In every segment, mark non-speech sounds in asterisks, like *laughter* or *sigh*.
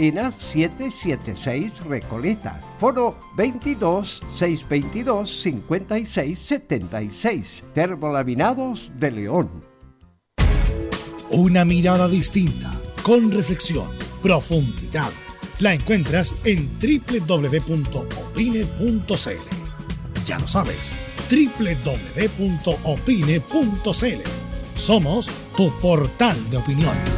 ENA 776 Recoleta. Foro 22 622 56 76. Termolaminados de León. Una mirada distinta, con reflexión, profundidad. La encuentras en www.opine.cl. Ya lo sabes, www.opine.cl. Somos tu portal de opinión.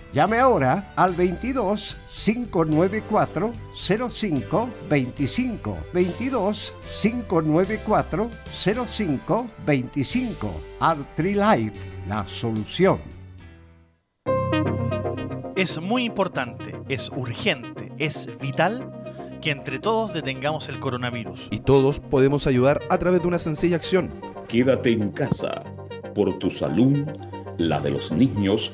Llame ahora al 22 594 05 25 22 594 05 25 Artrilife, la solución. Es muy importante, es urgente, es vital que entre todos detengamos el coronavirus. Y todos podemos ayudar a través de una sencilla acción. Quédate en casa por tu salud, la de los niños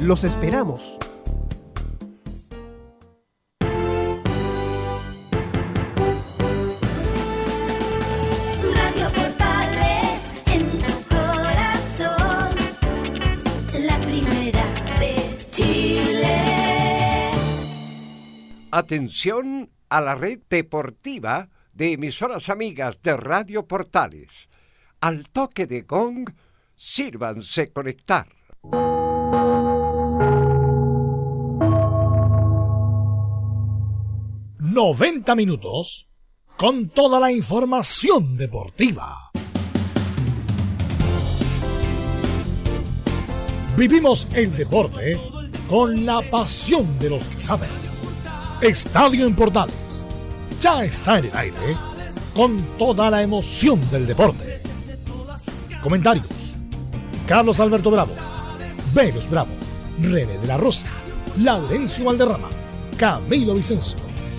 Los esperamos. Radio Portales en tu corazón, la primera de Chile. Atención a la red deportiva de emisoras amigas de Radio Portales. Al toque de gong, sírvanse conectar. 90 minutos con toda la información deportiva. Vivimos el deporte con la pasión de los que saben. Estadio en Portales ya está en el aire con toda la emoción del deporte. Comentarios: Carlos Alberto Bravo, Venus Bravo, René de la Rosa, Laurencio Valderrama, Camilo Vicencio,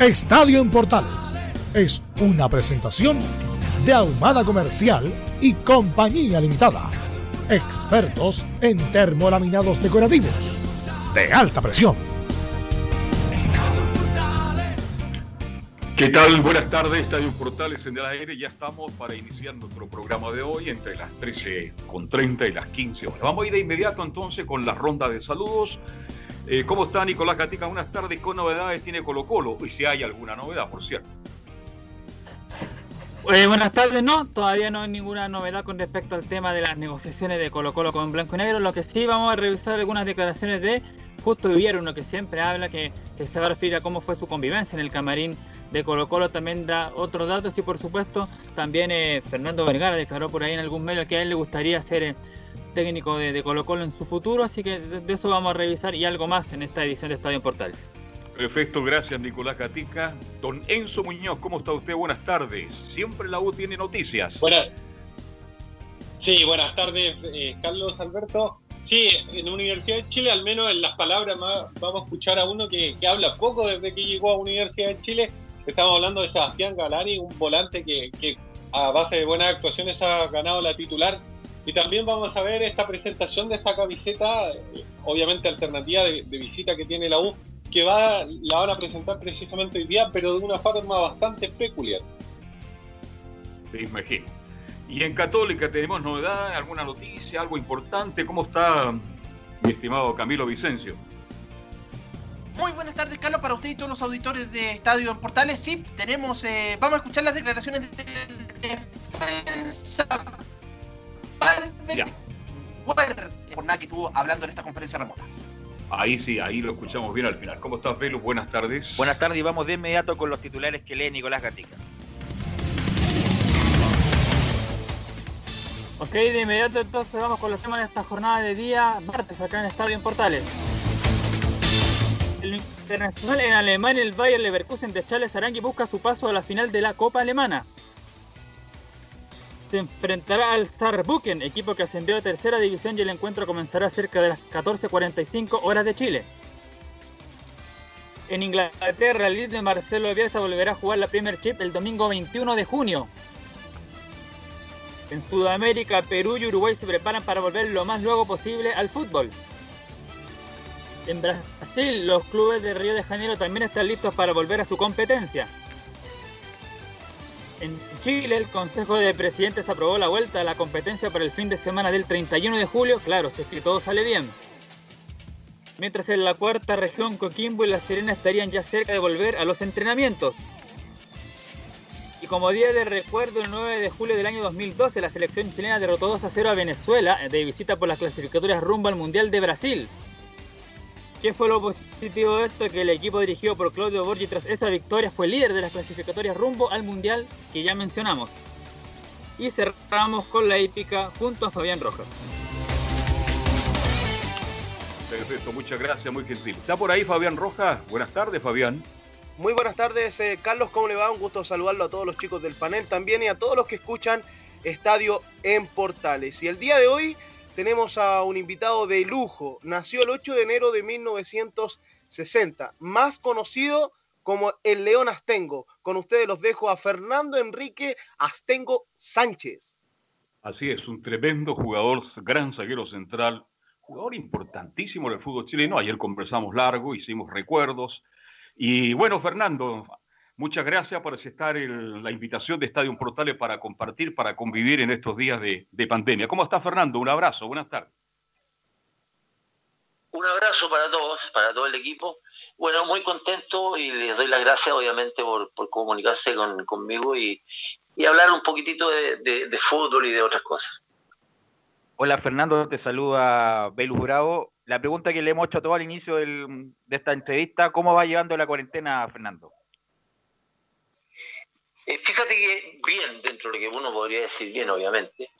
Estadio en Portales es una presentación de Ahumada Comercial y Compañía Limitada. Expertos en termolaminados decorativos de alta presión. ¿Qué tal? Buenas tardes, Estadio Portales en el aire. Ya estamos para iniciar nuestro programa de hoy entre las 13.30 y las 15 horas. Vamos a ir de inmediato entonces con la ronda de saludos. Eh, ¿Cómo está Nicolás Gatica? Buenas tardes. ¿Con novedades tiene Colo Colo? Y si hay alguna novedad, por cierto. Eh, buenas tardes, no, todavía no hay ninguna novedad con respecto al tema de las negociaciones de Colo Colo con Blanco y Negro. Lo que sí vamos a revisar algunas declaraciones de Justo Vivier, uno que siempre habla, que, se va a referir a cómo fue su convivencia en el camarín de Colo Colo también da otros datos y por supuesto también eh, Fernando Vergara declaró por ahí en algún medio que a él le gustaría ser técnico de, de, Colo Colo en su futuro, así que de, de, eso vamos a revisar y algo más en esta edición de Estadio en Portales. Perfecto, gracias Nicolás Catica. Don Enzo Muñoz, ¿cómo está usted? Buenas tardes. Siempre la U tiene noticias. Buenas. Sí, buenas tardes, eh, Carlos Alberto. Sí, en la Universidad de Chile, al menos en las palabras, más, vamos a escuchar a uno que, que habla poco desde que llegó a Universidad de Chile, Estamos hablando de Sebastián Galani, un volante que, que, a base de buenas actuaciones ha ganado la titular. Y también vamos a ver esta presentación de esta camiseta, obviamente alternativa de, de visita que tiene la U, que va, la van a presentar precisamente hoy día, pero de una forma bastante peculiar. Te imagino. Y en Católica tenemos novedad, alguna noticia, algo importante. ¿Cómo está mi estimado Camilo Vicencio? Muy buenas tardes, Carlos, para usted y todos los auditores de Estadio en Portales. Sí, tenemos, eh, vamos a escuchar las declaraciones de defensa por nada que estuvo hablando en esta conferencia remota. Ahí sí, ahí lo escuchamos bien al final. ¿Cómo estás, Velo? Buenas tardes. Buenas tardes y vamos de inmediato con los titulares que lee Nicolás Gatica. Ok, de inmediato entonces vamos con los temas de esta jornada de día martes acá en Estadio en Portales. El internacional en Alemania, el Bayer Leverkusen de Charles Arangui busca su paso a la final de la Copa Alemana. Se enfrentará al Saarbrücken, equipo que ascendió a tercera división y el encuentro comenzará cerca de las 14.45 horas de Chile. En Inglaterra, el líder Marcelo Bielsa volverá a jugar la Premier Chip el domingo 21 de junio. En Sudamérica, Perú y Uruguay se preparan para volver lo más luego posible al fútbol. En Brasil, los clubes de Río de Janeiro también están listos para volver a su competencia. En Chile, el Consejo de Presidentes aprobó la vuelta a la competencia para el fin de semana del 31 de julio, claro, si es que todo sale bien. Mientras en la cuarta región, Coquimbo y La Serena estarían ya cerca de volver a los entrenamientos. Y como día de recuerdo, el 9 de julio del año 2012, la selección chilena derrotó 2 a 0 a Venezuela de visita por las clasificatorias rumbo al Mundial de Brasil. ¿Qué fue lo positivo de esto? Que el equipo dirigido por Claudio Borgi tras esa victoria fue líder de las clasificatorias rumbo al Mundial que ya mencionamos. Y cerramos con la épica junto a Fabián Rojas. Perfecto, muchas gracias, muy gentil. ¿Está por ahí Fabián Rojas? Buenas tardes, Fabián. Muy buenas tardes, eh, Carlos, ¿cómo le va? Un gusto saludarlo a todos los chicos del panel también y a todos los que escuchan Estadio en Portales. Y el día de hoy tenemos a un invitado de lujo. Nació el 8 de enero de 1960, más conocido como el León Astengo. Con ustedes los dejo a Fernando Enrique Astengo Sánchez. Así es, un tremendo jugador, gran zaguero central, jugador importantísimo del fútbol chileno. Ayer conversamos largo, hicimos recuerdos. Y bueno, Fernando, Muchas gracias por aceptar el, la invitación de Estadio Portales para compartir, para convivir en estos días de, de, pandemia. ¿Cómo está Fernando? Un abrazo, buenas tardes. Un abrazo para todos, para todo el equipo. Bueno, muy contento y les doy las gracias obviamente por, por comunicarse con, conmigo y, y, hablar un poquitito de, de, de, fútbol y de otras cosas. Hola Fernando, te saluda Belus Bravo. La pregunta que le hemos hecho a todo al inicio del, de esta entrevista, ¿cómo va llevando la cuarentena, Fernando? Eh, fíjate que bien, dentro de lo que uno podría decir bien, obviamente,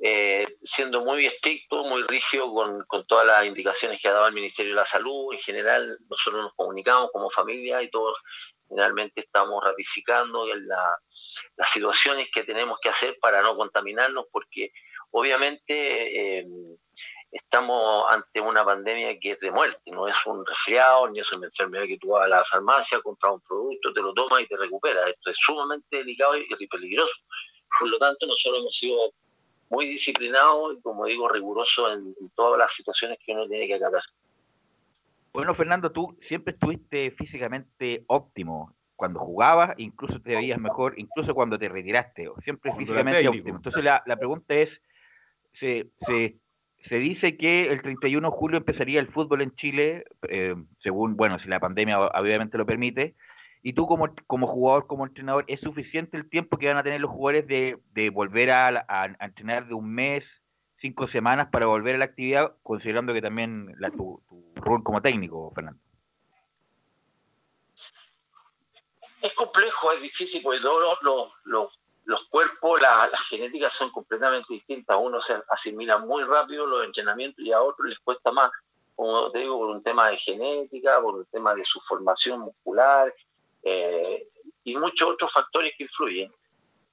eh, siendo muy estricto, muy rígido con, con, todas las indicaciones que ha dado el Ministerio de la Salud. En general, nosotros nos comunicamos como familia y todos generalmente estamos ratificando la, las situaciones que tenemos que hacer para no contaminarnos, porque obviamente eh, estamos ante una pandemia que es de muerte, no es un resfriado, ni es una enfermedad que tú vas a la farmacia, compras un producto, te lo tomas y te recuperas. Esto es sumamente delicado y, peligroso. Por lo tanto, nosotros hemos sido muy disciplinados y, como digo, rigurosos en, en todas las situaciones que uno tiene que acatar. Bueno, Fernando, tú siempre estuviste físicamente óptimo. Cuando jugabas, incluso te veías mejor, incluso cuando te retiraste, o siempre Cuando físicamente óptimo. Entonces la, la pregunta es, se, se, se dice que el 31 de julio empezaría el fútbol en Chile, eh, según, bueno, si la pandemia obviamente lo permite, y tú como, como jugador, como entrenador, ¿es suficiente el tiempo que van a tener los jugadores de, de volver a, entrenar de un mes, cinco semanas para volver a la actividad, considerando que también la, tu, tu rol como técnico, Fernando? Es complejo, es difícil, porque todos los cuerpos, la- las genéticas son completamente distintas. Uno se asimila muy rápido los entrenamientos y a otros les cuesta más. Como te digo, por un tema de genética, por un tema de su formación muscular eh, y muchos otros factores que influyen.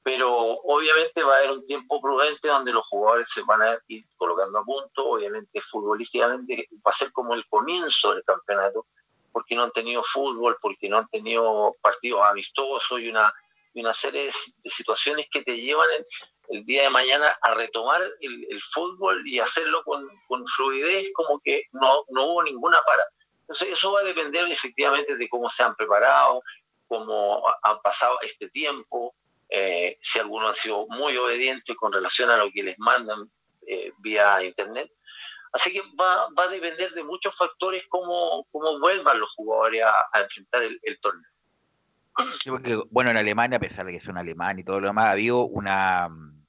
Pero obviamente va a haber un tiempo prudente donde los jugadores se van a ir colocando a punto. Obviamente, futbolísticamente va a ser como el comienzo del campeonato porque no han tenido fútbol, porque no han tenido partidos amistosos y una, y una serie de, situaciones que te llevan el, el día de mañana a retomar el, el fútbol y hacerlo con, con fluidez, como que no, no hubo ninguna para. Entonces eso va a depender efectivamente de cómo se han preparado, cómo ha- han pasado este tiempo, eh, si algunos han sido muy obedientes con relación a lo que les mandan eh, vía internet. Así que va, va a depender de muchos factores cómo, cómo vuelvan los jugadores a, a enfrentar el, el torneo. Sí, porque, bueno, en Alemania, a pesar de que son alemán y todo lo demás, ha habido una, mm,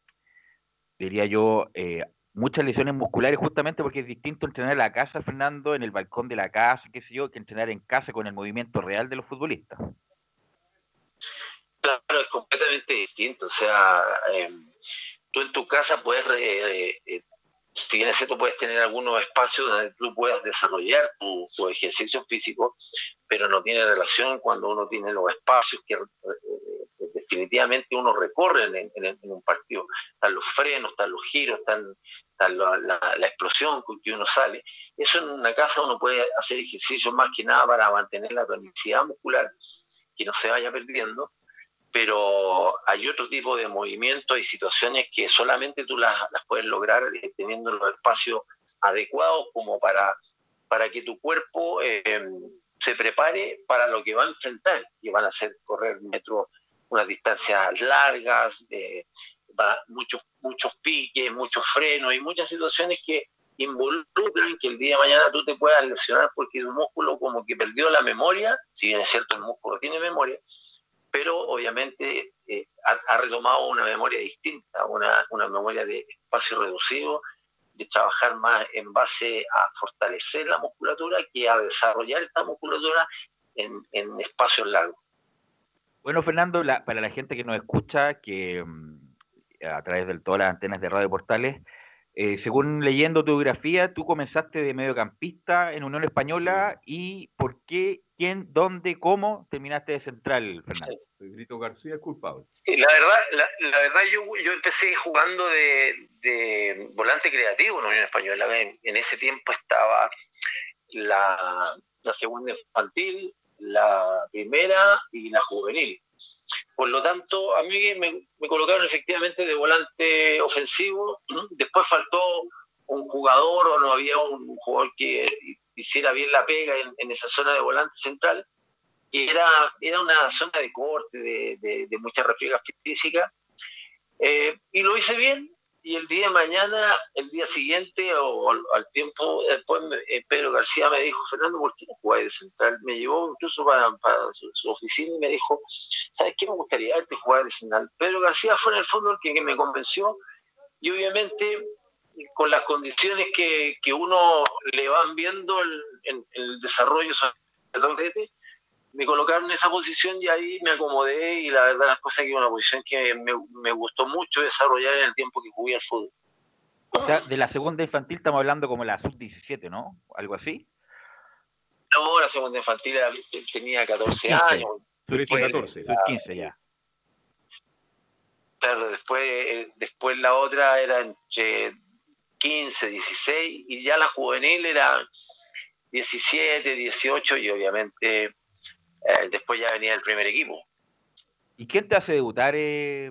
diría yo, eh, muchas lesiones musculares justamente porque es distinto entrenar en la casa, Fernando, en el balcón de la casa, qué sé yo, que entrenar en casa con el movimiento real de los futbolistas. Claro, es completamente distinto. O sea, eh, tú en tu casa puedes, eh, eh, si bien es cierto, puedes tener algunos espacios donde tú puedas desarrollar tu, ejercicio físico, pero no tiene relación cuando uno tiene los espacios que eh, definitivamente uno recorre en, un partido. Están los frenos, están los giros, están, la- la explosión con que uno sale. Eso en una casa uno puede hacer ejercicio más que nada para mantener la tonicidad muscular, que no se vaya perdiendo pero hay otro tipo de movimientos y situaciones que solamente tú las, puedes lograr eh, teniendo los espacios adecuados como para, para que tu cuerpo eh, se prepare para lo que va a enfrentar, que van a ser correr metros, unas distancias largas, eh, muchos, muchos piques, muchos frenos y muchas situaciones que involucran que el día de mañana tú te puedas lesionar porque tu músculo como que perdió la memoria, si bien es cierto el músculo tiene memoria, pero obviamente eh, ha, ha retomado una memoria distinta, una, una memoria de espacio reducido, de trabajar más en base a fortalecer la musculatura que a desarrollar esta musculatura en, en espacios largos. Bueno, Fernando, la- para la gente que nos escucha, que mm, a través de todas las antenas de Radio Portales, eh, según leyendo tu biografía, tú comenzaste de mediocampista en Unión Española y ¿por qué, quién, dónde, cómo terminaste de central, Fernando? Pedrito García es culpable. Sí, la verdad, la, la verdad yo, yo empecé jugando de, de volante creativo en la Unión Española. En, en ese tiempo estaba la, la segunda infantil, la primera y la juvenil. Por lo tanto, a mí me, me colocaron efectivamente de volante ofensivo. *clears throat* Después faltó un jugador o no había un jugador que hiciera bien la pega en, en esa zona de volante central, que era, era una zona de corte, de, de, de mucha refriega física. Eh, y lo hice bien, y el día de mañana, el día siguiente o al, al tiempo después, eh, Pedro García me dijo, Fernando, ¿por qué no jugáis de central? Me llevó incluso para, para su, su oficina y me dijo, ¿sabes qué me gustaría verte jugar de central? Pedro García fue en el fondo el que, que me convenció y obviamente con las condiciones que, que uno le van viendo el- en, en el desarrollo me colocaron en esa posición y ahí me acomodé y la verdad las cosas que es una posición que me, me gustó mucho desarrollar en el tiempo que jugué al fútbol. O sea, de la segunda infantil estamos hablando como la sub-17, ¿no? Algo así. No, la segunda infantil era- tenía 14 15. años. Sub Después, 14, la- sub 15 ya. Claro, después, eh, después la otra era entre 15, 16 y ya la juvenil era 17, 18 y obviamente eh, después ya venía el primer equipo. ¿Y quién te hace debutar, eh,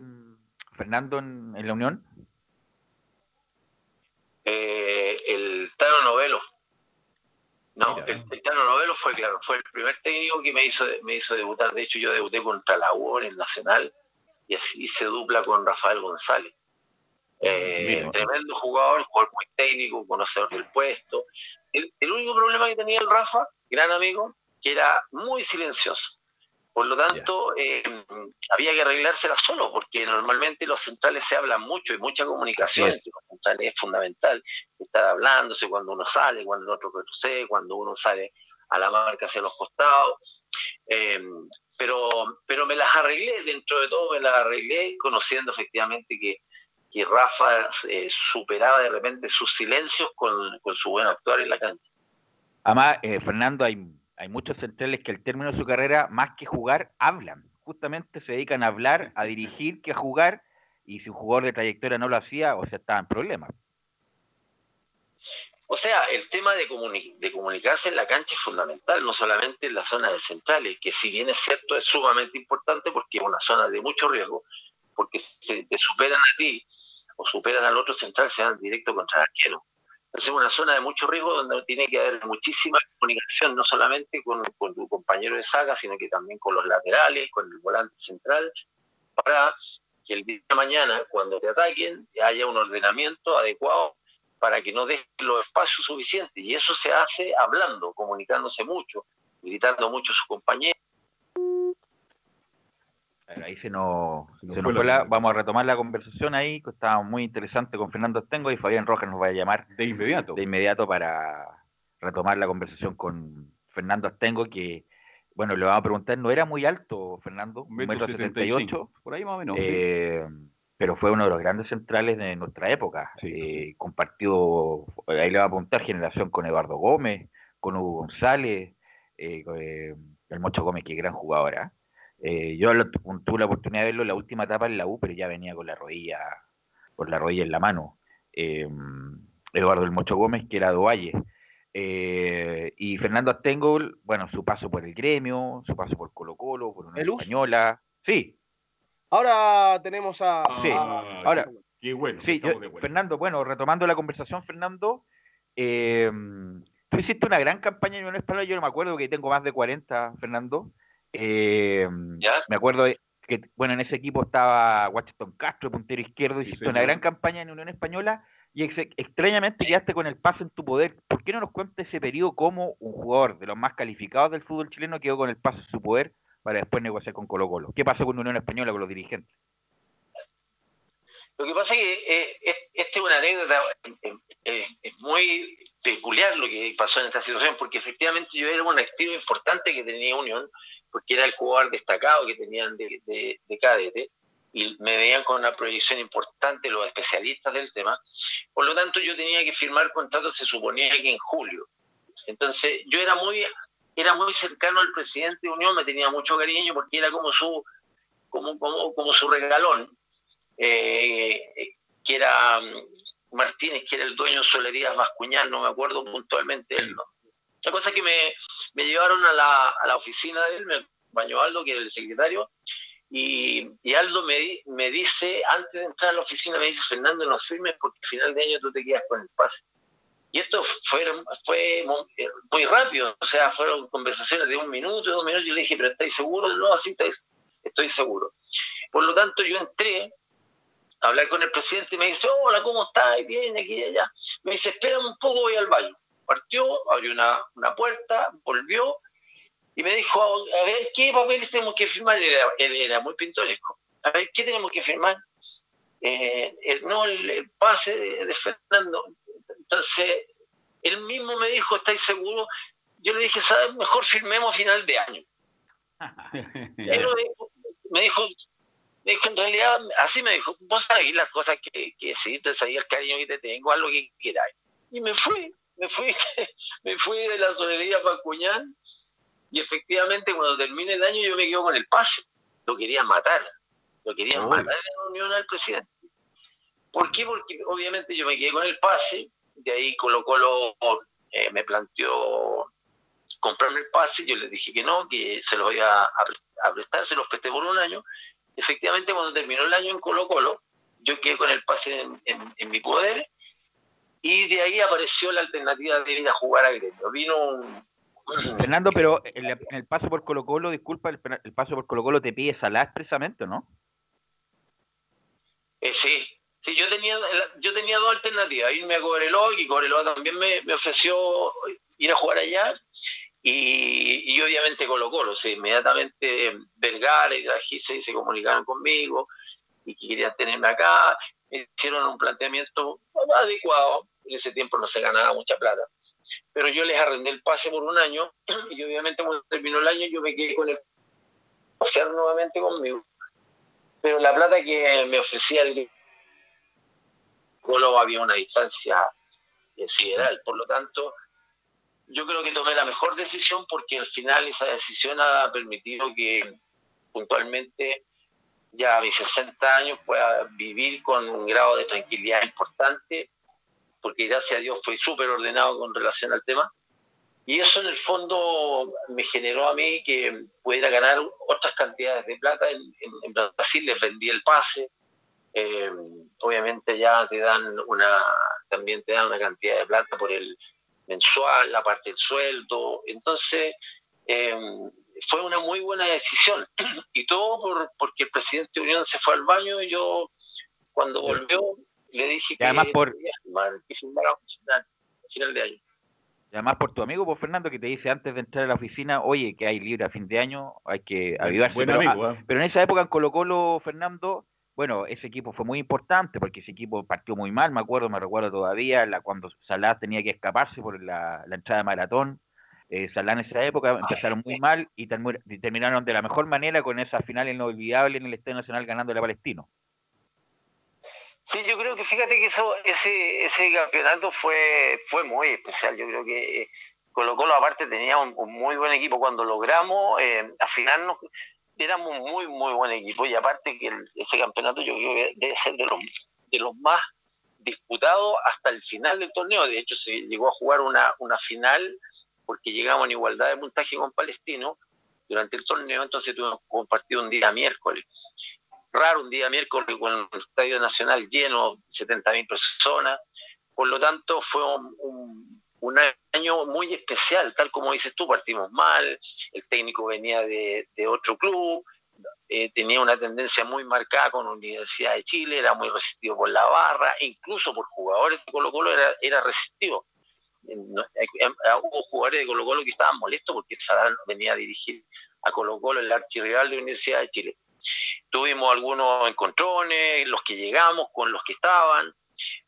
Fernando, en, en la Unión? Eh, el Tano Novelo. No, el, el Tano Novelo fue, claro, fue el primer técnico que me hizo, me hizo debutar. De hecho, yo debuté contra la U en el Nacional y así se dupla con Rafael González. Eh, tremendo jugador, jugador muy técnico, conocedor del puesto. El, el único problema que tenía el Rafa, gran amigo, que era muy silencioso. Por lo tanto, eh, había que arreglársela solo, porque normalmente los centrales se hablan mucho y mucha comunicación entre los centrales es fundamental. Estar hablándose cuando uno sale, cuando el otro retrocede, cuando uno sale a la marca hacia los costados. Eh, pero, pero me las arreglé, dentro de todo me las arreglé, conociendo efectivamente que, que Rafa eh, superaba de repente sus silencios con, con su buen actuar en la cancha. Además, eh, Fernando, hay, hay muchos centrales que al término de su carrera, más que jugar, hablan. Justamente se dedican a hablar, a dirigir, que a jugar. Y si un jugador de trayectoria no lo hacía, o sea, estaba en problemas. O sea, el tema de, comuni- de comunicarse en la cancha es fundamental, no solamente en la zona de centrales, que si bien es cierto es sumamente importante porque es una zona de mucho riesgo, porque si te superan a ti o superan al otro central, se van directo contra el arquero. Es una zona de mucho riesgo donde tiene que haber muchísima comunicación, no solamente con, tu compañero de saga, sino que también con los laterales, con el volante central, para que el día de mañana, cuando te ataquen, haya un ordenamiento adecuado para que no dejes los espacios suficientes. Y eso se hace hablando, comunicándose mucho, gritando mucho a sus compañeros. Ahí se nos, Se nos se fue nos fue la la- vamos a retomar la conversación ahí, que estaba muy interesante con Fernando Estengo y Fabián Rojas nos va a llamar de inmediato. De inmediato para retomar la conversación con Fernando Estengo, que, bueno, le vamos a preguntar, no era muy alto, Fernando, un Metro metro setenta y 75, ocho, por ahí más o menos, eh, pero fue uno de los grandes centrales de nuestra época. Eh, compartido, ahí le va a apuntar generación con Eduardo Gómez, con Hugo González, eh, con, eh, el Mocho Gómez, que gran jugador. ¿Ah? Eh, yo lo- tuve la oportunidad de verlo en la última etapa en la U, pero ya venía con la rodilla, con la rodilla en la mano. Eh, Eduardo el Mocho Gómez, que era de Ovalle. Eh, y Fernando Astengol, bueno, su paso por el gremio, su paso por Colo Colo, por una española. Sí, Ahora tenemos a. Sí, a- ahora, qué bueno. sí, yo- Fernando, bueno, retomando la conversación, Fernando, eh, tú hiciste una gran campaña en Unión Española, yo no me acuerdo que tengo más de 40, Fernando. Eh, me acuerdo que, bueno, en ese equipo estaba Washington Castro, puntero izquierdo, hiciste una gran campaña en Unión Española y ex- extrañamente quedaste con el pase en tu poder. ¿Por qué no nos cuentas ese periodo como un jugador de los más calificados del fútbol chileno quedó con el pase en su poder para después negociar con Colo Colo? ¿Qué pasó con Unión Española, con los dirigentes? Lo que pasa es que eh, es- esta es una anécdota, eh, eh, es muy peculiar lo que pasó en esta situación, porque efectivamente yo era un activo importante que tenía Unión, porque era el jugador destacado que tenían de, de, de cadete, y me veían con una proyección importante los especialistas del tema. Por lo tanto, yo tenía que firmar contrato, se suponía que en julio. Entonces, yo era muy, era muy cercano al presidente de Unión, me tenía mucho cariño porque era como su, como, como, su regalón eh, que era mm, Martínez, que era el dueño de Solerías Bascuñán, no me acuerdo puntualmente el. La cosa es que me, me llevaron a la, a la oficina de él, me acompañó Aldo, que era el secretario, y, y Aldo me, me dice, antes de entrar a la oficina, me dice, Fernando, no firmes porque al final de año tú te quedas con el pase. Y esto fue, fue mu- muy rápido, o sea, fueron conversaciones de un minuto, dos minutos, y le dije, pero ¿estáis seguros? No, así estáis, estoy seguro. Por lo tanto, yo entré a hablar con el presidente y me dice, hola, ¿cómo estás? Bien, aquí y allá. Me dice, espérame un poco, voy al baño. Partió, abrió una, una puerta, volvió y me dijo, a ver, ¿qué papeles tenemos que firmar? Él era, él era muy pintoresco. A ver, ¿qué tenemos que firmar? Eh, el, no, el, el pase de, de Fernando. Entonces, él mismo me dijo, ¿estáis seguros? Yo le dije, ¿sabes? Mejor firmemos a final de año. *laughs* Me dijo- me dijo, me dijo, en realidad, así me dijo, vos sabés las cosas que, que sí, te sabía el cariño que te tengo, lo que quieras. Y me fui, me fui, *laughs* me fui de la solería para Cuñán, y efectivamente cuando termine el año yo me quedo con el pase. Lo quería matar. Lo querían matar en la reunión al presidente. ¿Por qué? Porque obviamente yo me quedé con el pase, de ahí Colo Colo eh, me planteó comprarme el pase, yo le dije que no, que se lo iba a, a prestar, se los presté por un año. Efectivamente, cuando terminó el año en Colo Colo, yo quedé con el pase en, en- en mi poder y de ahí apareció la alternativa de ir a jugar a Gremio. Vino un, *clears throat* Fernando, pero el, paso por Colo Colo, disculpa, el, el paso por Colo Colo te pide Salah expresamente, ¿no? Eh, sí, sí, yo tenía, yo tenía dos alternativas, irme a Cobreloa, y Cobreloa también me, me ofreció ir a jugar allá, y, y obviamente Colo Colo, sí, inmediatamente Vergara y Draghi se comunicaron conmigo, y que querían tenerme acá, me hicieron un planteamiento adecuado, en ese tiempo no se ganaba mucha plata, pero yo les arrendé el pase por un año, *clears throat* y obviamente cuando terminó el año yo me quedé con el hacer nuevamente conmigo, pero la plata que me ofrecía el Colo había una distancia sideral, por lo tanto, yo creo que tomé la mejor decisión porque al final esa decisión ha permitido que puntualmente ya a mis 60 años pueda vivir con un grado de tranquilidad importante, porque gracias a Dios fue súper ordenado con relación al tema. Y eso en el fondo me generó a mí que pudiera ganar otras cantidades de plata. En, en- en Brasil les vendí el pase. Eh, obviamente ya te dan una, también te dan una cantidad de plata por el mensual, la parte del sueldo. Entonces, eh, fue una muy buena decisión. *clears throat* Y todo por, porque el presidente de Unión se fue al baño y yo, cuando volvió, le dije Y además que por- que firmara a final, a final de año. Y además por tu amigo, por Fernando, que te dice antes de entrar a la oficina, oye, que hay libre a fin de año, hay que avivarse. buen pero, amigo, ah, ¿eh? pero en esa época en Colo Colo, Fernando, bueno, ese equipo fue muy importante porque ese equipo partió muy mal, me acuerdo, me recuerdo todavía, la, cuando Salah tenía que escaparse por la, la entrada de maratón. Eh, Salah en esa época empezaron muy mal y terminaron de la mejor manera con esa final inolvidable en el Estadio Nacional ganando a Palestino. Sí, yo creo que fíjate que eso, ese, ese campeonato fue, fue muy especial. Yo creo que Colo Colo aparte tenía un, muy buen equipo. Cuando logramos, eh, al final nos, éramos un muy, muy buen equipo. Y aparte que ese campeonato yo creo que debe ser de los, de los más disputados hasta el final del torneo. De hecho, se llegó a jugar una, una final porque llegamos en igualdad de puntaje con Palestino durante el torneo, entonces tuvimos un partido un día miércoles raro un día miércoles con el Estadio Nacional lleno, 70.000 personas. Por lo tanto, fue un, un- un año muy especial, tal como dices tú, partimos mal, el técnico venía de, de otro club, eh, tenía una tendencia muy marcada con Universidad de Chile, era muy resistido por la barra, incluso por jugadores de Colo Colo era, era resistido. Eh, eh, Hubo jugadores de Colo Colo que estaban molestos porque Sadal venía a dirigir a Colo Colo, el archirrival de la Universidad de Chile. Tuvimos algunos encontrones, los que llegamos con los que estaban.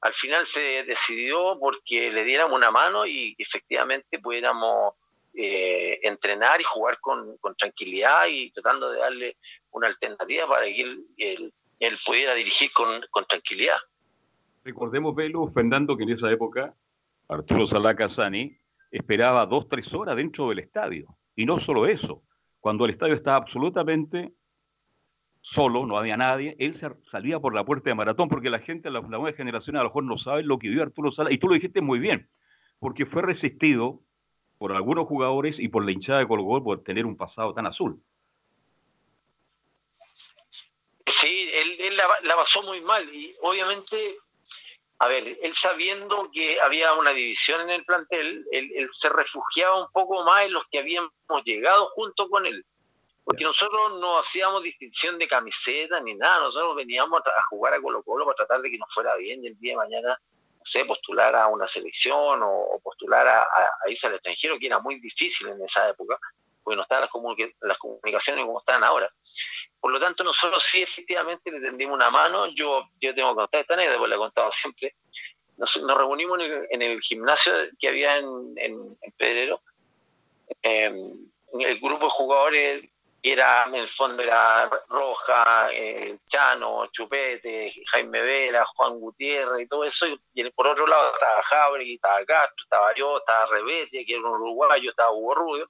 Al final se decidió porque le diéramos una mano y efectivamente pudiéramos eh, entrenar y jugar con, tranquilidad y tratando de darle una alternativa para que él pudiera dirigir con, con tranquilidad. Recordemos, Velo, Fernando, que en esa época Arturo Salá Casani esperaba dos, tres horas dentro del estadio. Y no solo eso, cuando el estadio estaba absolutamente solo, no había nadie, él se- salía por la puerta de maratón, porque la gente, la, la nueva generación a lo mejor no sabe lo que vio Arturo Sala, y tú lo dijiste muy bien, porque fue resistido por algunos jugadores y por la hinchada de Colo por tener un pasado tan azul. Sí, él, él la, la pasó muy mal y obviamente, a ver, él sabiendo que había una división en el plantel, él, él se refugiaba un poco más en los que habíamos llegado junto con él. Porque nosotros no hacíamos distinción de camiseta ni nada, nosotros veníamos a, jugar a Colo Colo para tratar de que nos fuera bien y el día de mañana, no sé, postular a una selección o, o postular a, a- a irse al extranjero, que era muy difícil en esa época, porque no estaban las, comunica- las comunicaciones como están ahora. Por lo tanto, nosotros sí efectivamente le tendimos una mano. Yo, yo tengo que contar esta anécdota, porque la he contado siempre. Nos, nos reunimos en el, en el gimnasio que había en, en, en Pedrero. Eh, el grupo de jugadores que era, en el fondo era Roja, eh, Chano, Chupete, Jaime Vera, Juan Gutiérrez y todo eso. Y por otro lado estaba Jabri, estaba Castro, estaba yo, estaba Rebete, que era un uruguayo, estaba Hugo Rubio.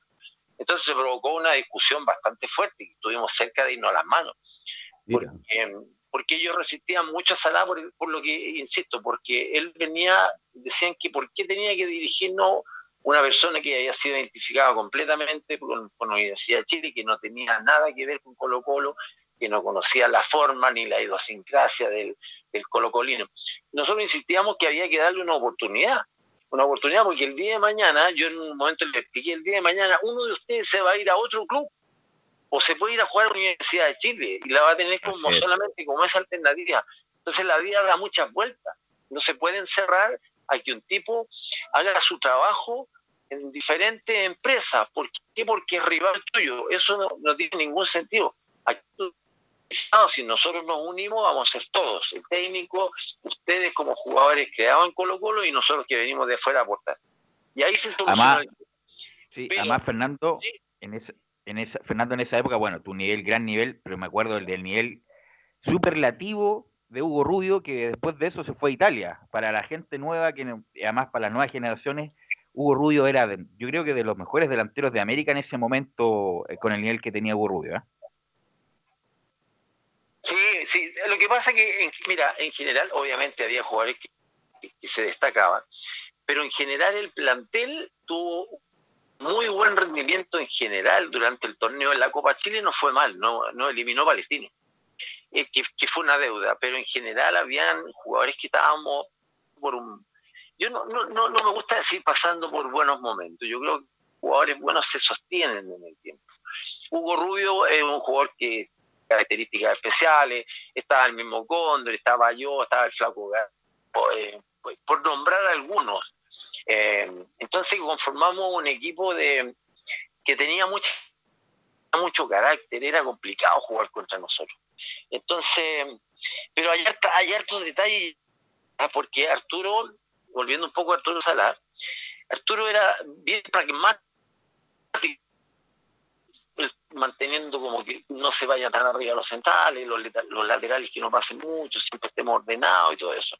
Entonces se provocó una discusión bastante fuerte y estuvimos cerca de irnos a las manos. porque, porque ellos resistían mucho a Salah por, por lo que, insisto, porque él venía, decían que por qué tenía que dirigirnos una persona que había sido identificada completamente con, con la Universidad de Chile, que no tenía nada que ver con Colo Colo, que no conocía la forma ni la idiosincrasia del, del colocolino. Nosotros insistíamos que había que darle una oportunidad, una oportunidad porque el día de mañana, yo en un momento le expliqué, el día de mañana uno de ustedes se va a ir a otro club o se puede ir a jugar a la Universidad de Chile y la va a tener como solamente como esa alternativa. Entonces la vida da muchas vueltas. No se puede encerrar a que un tipo haga su trabajo en diferentes empresas. ¿Por qué? Porque es rival tuyo. Eso no, no tiene ningún sentido. Aquí, no, si nosotros nos unimos, vamos a ser todos. El técnico, ustedes como jugadores creados en Colo Colo y nosotros que venimos de afuera a aportar. Y ahí se solucionó Además, el- sí, Pero- además Fernando, en esa, en esa, Fernando en esa época, bueno, tu nivel, gran nivel, pero me acuerdo del, del nivel superlativo de Hugo Rubio, que después de eso se fue a Italia. Para la gente nueva, que además para las nuevas generaciones, Hugo Rubio era, de- yo creo que de los mejores delanteros de América en ese momento, eh, con el nivel que tenía Hugo Rubio. ¿eh? Sí, sí. Lo que pasa que, en- mira, en general, obviamente había jugadores que se destacaban, pero en general el plantel tuvo muy buen rendimiento en general durante el torneo en la Copa Chile, no fue mal, no, no eliminó Palestino, eh, que, que fue una deuda, pero en general habían jugadores que estábamos por un... Yo no, no, no, no me gusta decir pasando por buenos momentos, yo creo que jugadores buenos se sostienen en el tiempo. Hugo Rubio es un jugador que características especiales, estaba el mismo Cóndor, estaba yo, estaba el Flaco eh, pues, por nombrar algunos. Eh, entonces conformamos un equipo de que tenía mucho, mucho carácter, era complicado jugar contra nosotros. Entonces, pero hay, hay hartos detalles, ah, porque Arturo, volviendo un poco a Arturo Salar, Arturo era bien pragmático manteniendo como que no se vayan tan arriba los centrales, los, los laterales que no pasen mucho, siempre estemos ordenados y todo eso.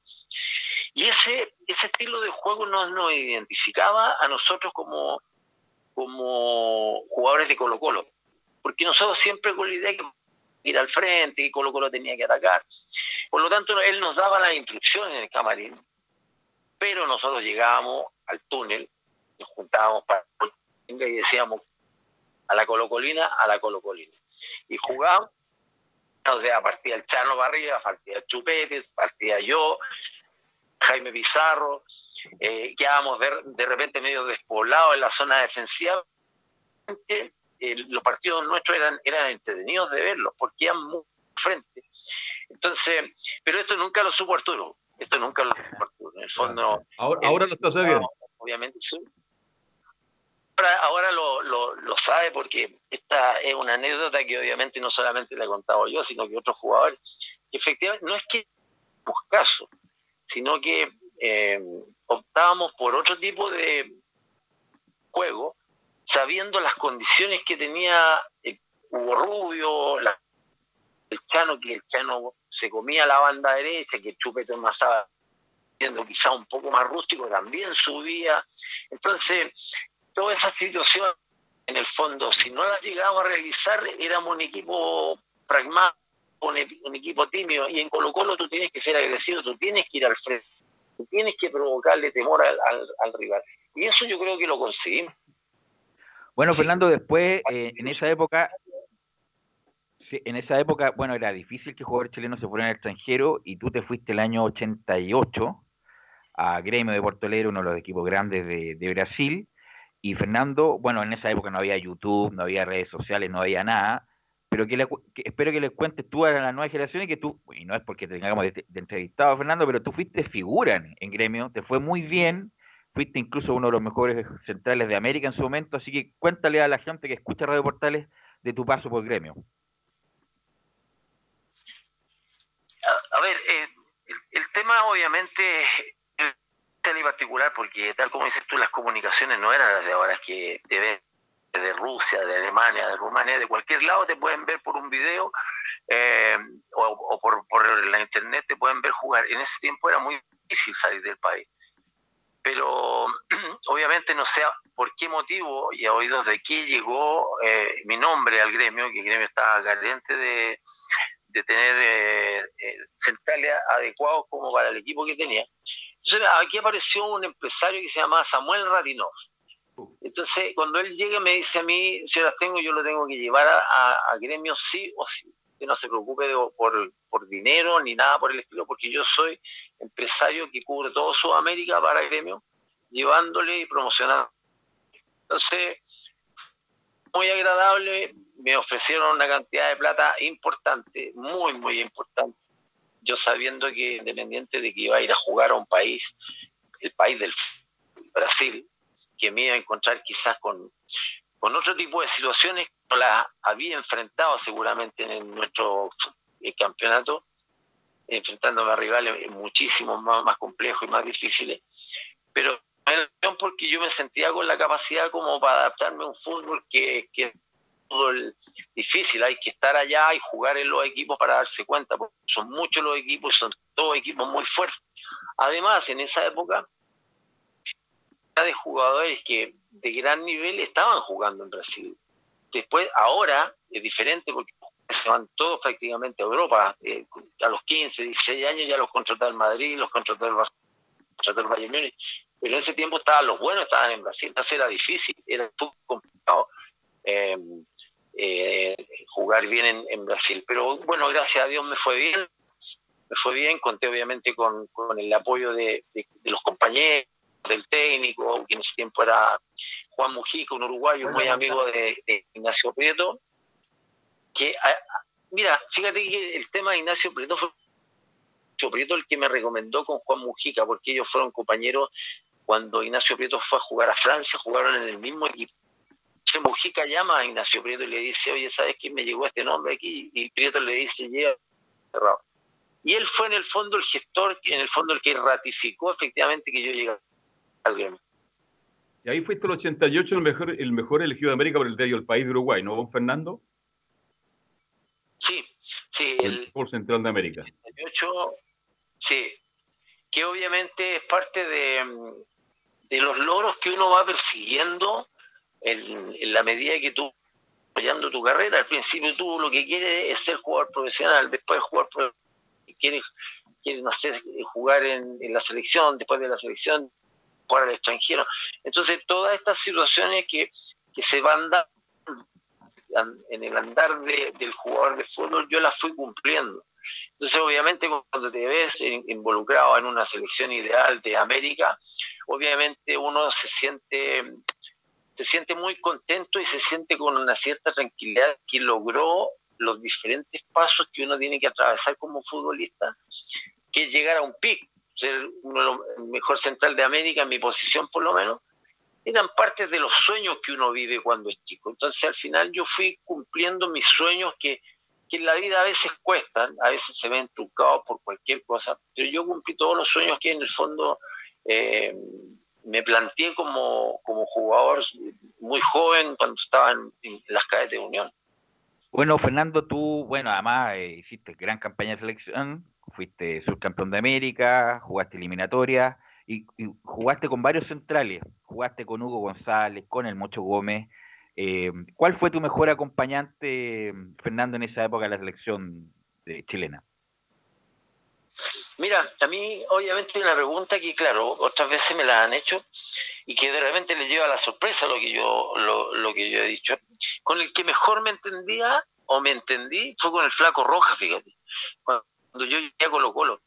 Y ese, ese estilo de juego nos, nos identificaba a nosotros como, como jugadores de Colo Colo, porque nosotros siempre con la idea de que ir al frente y Colo Colo tenía que atacar. Por lo tanto, él nos daba las instrucciones en el camarín, pero nosotros llegábamos al túnel, nos juntábamos para y decíamos a la colocolina, a la colocolina. Y jugábamos, o sea, partía el Chano para arriba, partía el Chupete, partía yo, Jaime Pizarro, eh, quedábamos de, de repente medio despoblados en la zona defensiva. Eh, los partidos nuestros eran, eran entretenidos de verlos, porque iban muy frente. Entonces, pero esto nunca lo supo Arturo, esto nunca lo supo Arturo. En el fondo, Ahora, ahora lo está sabiendo. obviamente sí. Ahora, ahora lo, lo, lo sabe porque esta es una anécdota que obviamente no solamente la he contado yo, sino que otros jugadores, que efectivamente no es que hagamos caso, sino que eh, optábamos por otro tipo de juego, sabiendo las condiciones que tenía el Hugo Rubio, la- el Chano, que el Chano se comía la banda derecha, que el Chupete Mazaba siendo quizá un poco más rústico, también subía. Entonces, toda esa situación, en el fondo, si no las llegábamos a realizar, éramos un equipo pragmático, un, un equipo tímido, y en Colo Colo tú tienes que ser agresivo, tú tienes que ir al frente, tú tienes que provocarle temor al, al- al rival. Y eso yo creo que lo conseguimos. Bueno, Fernando, después, eh, en esa época, sí, en esa época, bueno, era difícil que jugadores chilenos se fueran al extranjero y tú te fuiste el año 88 a Gremio de Porto uno de los equipos grandes de, Brasil. Y Fernando, bueno, en esa época no había YouTube, no había redes sociales, no había nada, pero que, le espero que les cuentes tú a la nueva generación y que tú, y no es porque te tengamos de, entrevistado, Fernando, pero tú fuiste figura en, Gremio, te fue muy bien, fuiste incluso uno de los mejores centrales de América en su momento, así que cuéntale a la gente que escucha Radio Portales de tu paso por Gremio. A, a ver, eh, el tema obviamente es tal y particular porque tal como dices tú, las comunicaciones no eran las de ahora, que te ven de Rusia, de Alemania, de Rumania, de cualquier lado te pueden ver por un video eh, o, por, por la internet te pueden ver jugar. En ese tiempo era muy difícil salir del país. Pero *clears throat* obviamente no sé por qué motivo y a oídos de qué llegó eh, mi nombre al gremio, que el gremio estaba carente de, de tener eh, eh, centrales adecuados como para el equipo que tenía. Entonces aquí apareció un empresario que se llama Samuel Radinov. Entonces cuando él llega me dice a mí, si las tengo, yo lo tengo que llevar a, a, a gremio sí o sí. Que no se preocupe de- por, por dinero ni nada por el estilo, porque yo soy empresario que cubre todo Sudamérica para gremio, llevándole y promocionando. Entonces, muy agradable, me ofrecieron una cantidad de plata importante, muy, muy importante. Yo sabiendo que independiente de que iba a ir a jugar a un país, el país del Brasil, que me iba a encontrar quizás con, con otro tipo de situaciones que las había enfrentado seguramente en nuestro eh, campeonato, enfrentándome a rivales muchísimo más, más complejos y más difíciles, pero porque yo me sentía con la capacidad como para adaptarme a un fútbol que, que fútbol difícil, hay que estar allá y jugar en los equipos para darse cuenta, porque son muchos los equipos son todos equipos muy fuertes. Además, en esa época, de jugadores que de gran nivel estaban jugando en Brasil. Después, ahora es diferente porque se van todos prácticamente a Europa. Eh, a los 15, 16 años ya los contrató el Madrid, los contrató el contrató el Bayern Múnich. Pero en ese tiempo estaban los buenos, estaban en Brasil. Entonces era difícil, era muy complicado eh, eh, jugar bien en, en Brasil. Pero bueno, gracias a Dios me fue bien. Me fue bien, conté obviamente con, con el apoyo de, de, de los compañeros, del técnico, que en ese tiempo era Juan Mujica, un uruguayo muy amigo de, de Ignacio Prieto, que, a, a, mira, fíjate que el tema de Ignacio Prieto fue Ignacio Prieto el que me recomendó con Juan Mujica, porque ellos fueron compañeros cuando Ignacio Prieto fue a jugar a Francia, jugaron en el mismo equipo. Entonces Mujica llama a Ignacio Prieto y le dice, oye, ¿sabes quién me llegó este nombre aquí? Y Prieto le dice, llega cerrado. Y él fue en el fondo el gestor, en el fondo el que ratificó efectivamente que yo llegara al gremio. Y ahí fuiste el 88 el mejor, el mejor elegido de América por el diario El País de Uruguay, ¿no, don Fernando? Sí, sí. El, por Central de América. 88, sí. Que obviamente es parte de, de los logros que uno va persiguiendo en, la medida que tú apoyando tu carrera. Al principio tú lo que quieres es ser jugador profesional, después jugar quieres, quieres no jugar en, en la selección, después de la selección jugar al extranjero. Entonces, todas estas situaciones que, que se van dando en el andar de, del jugador de fútbol, yo las fui cumpliendo. Entonces, obviamente, cuando te ves involucrado en una selección ideal de América, obviamente uno se siente, se siente muy contento y se siente con una cierta tranquilidad que logró los diferentes pasos que uno tiene que atravesar como futbolista, que es llegar a un pic, ser uno de los mejor central de América, en mi posición por lo menos, eran parte de los sueños que uno vive cuando es chico. Entonces al final yo fui cumpliendo mis sueños que, que en la vida a veces cuestan, a veces se ven truncados por cualquier cosa, pero yo cumplí todos los sueños que en el fondo eh, me planteé como, como jugador muy joven cuando estaba en, las cadetes de Unión. Bueno, Fernando, tú, bueno, además eh, hiciste gran campaña de selección, fuiste subcampeón de América, jugaste eliminatoria y, y, jugaste con varios centrales, jugaste con Hugo González, con el Mocho Gómez. Eh, ¿Cuál fue tu mejor acompañante, Fernando, en esa época de la selección de, chilena? Mira, a mí obviamente una pregunta que, claro, otras veces me la han hecho y que de repente le lleva a la sorpresa lo que yo lo, lo que yo he dicho. Con el que mejor me entendía o me entendí fue con el flaco Roja, fíjate. Cuando yo llegué a Colo Colo.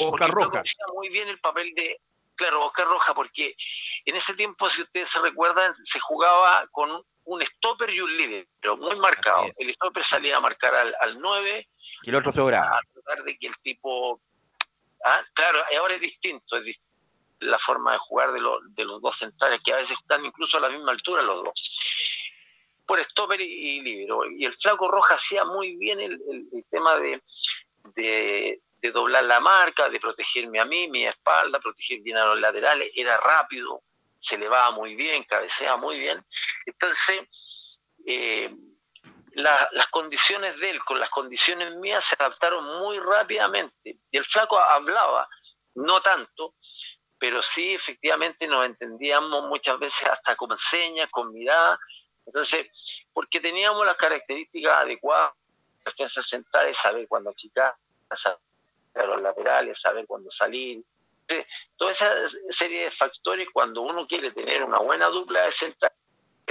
Oscar Roja. muy bien el papel de, claro, Oscar Roja, porque en ese tiempo, si ustedes se recuerdan, se jugaba con un stopper y un líder, pero muy marcado. El stopper salía a marcar al, al 9. Y el otro sobraba. A tratar de que el tipo... Ah, claro, ahora es distinto, es distinto la forma de jugar de, lo, de los dos centrales, que a veces están incluso a la misma altura los dos. Por stopper y, y libero. Y el flaco Roja hacía muy bien el, el, el tema de, de, de doblar la marca, de protegerme a mí, mi espalda, proteger bien a los laterales, era rápido, se elevaba muy bien, cabeceaba muy bien. Entonces, eh, la, las condiciones de él con las condiciones mías se adaptaron muy rápidamente. Y el flaco hablaba, no tanto, pero sí efectivamente nos entendíamos muchas veces hasta con señas, con mirada. Entonces, porque teníamos las características adecuadas defensas centrales, saber cuándo achicar, saber los laterales, saber cuándo salir. Entonces, toda esa serie de factores, cuando uno quiere tener una buena dupla de central,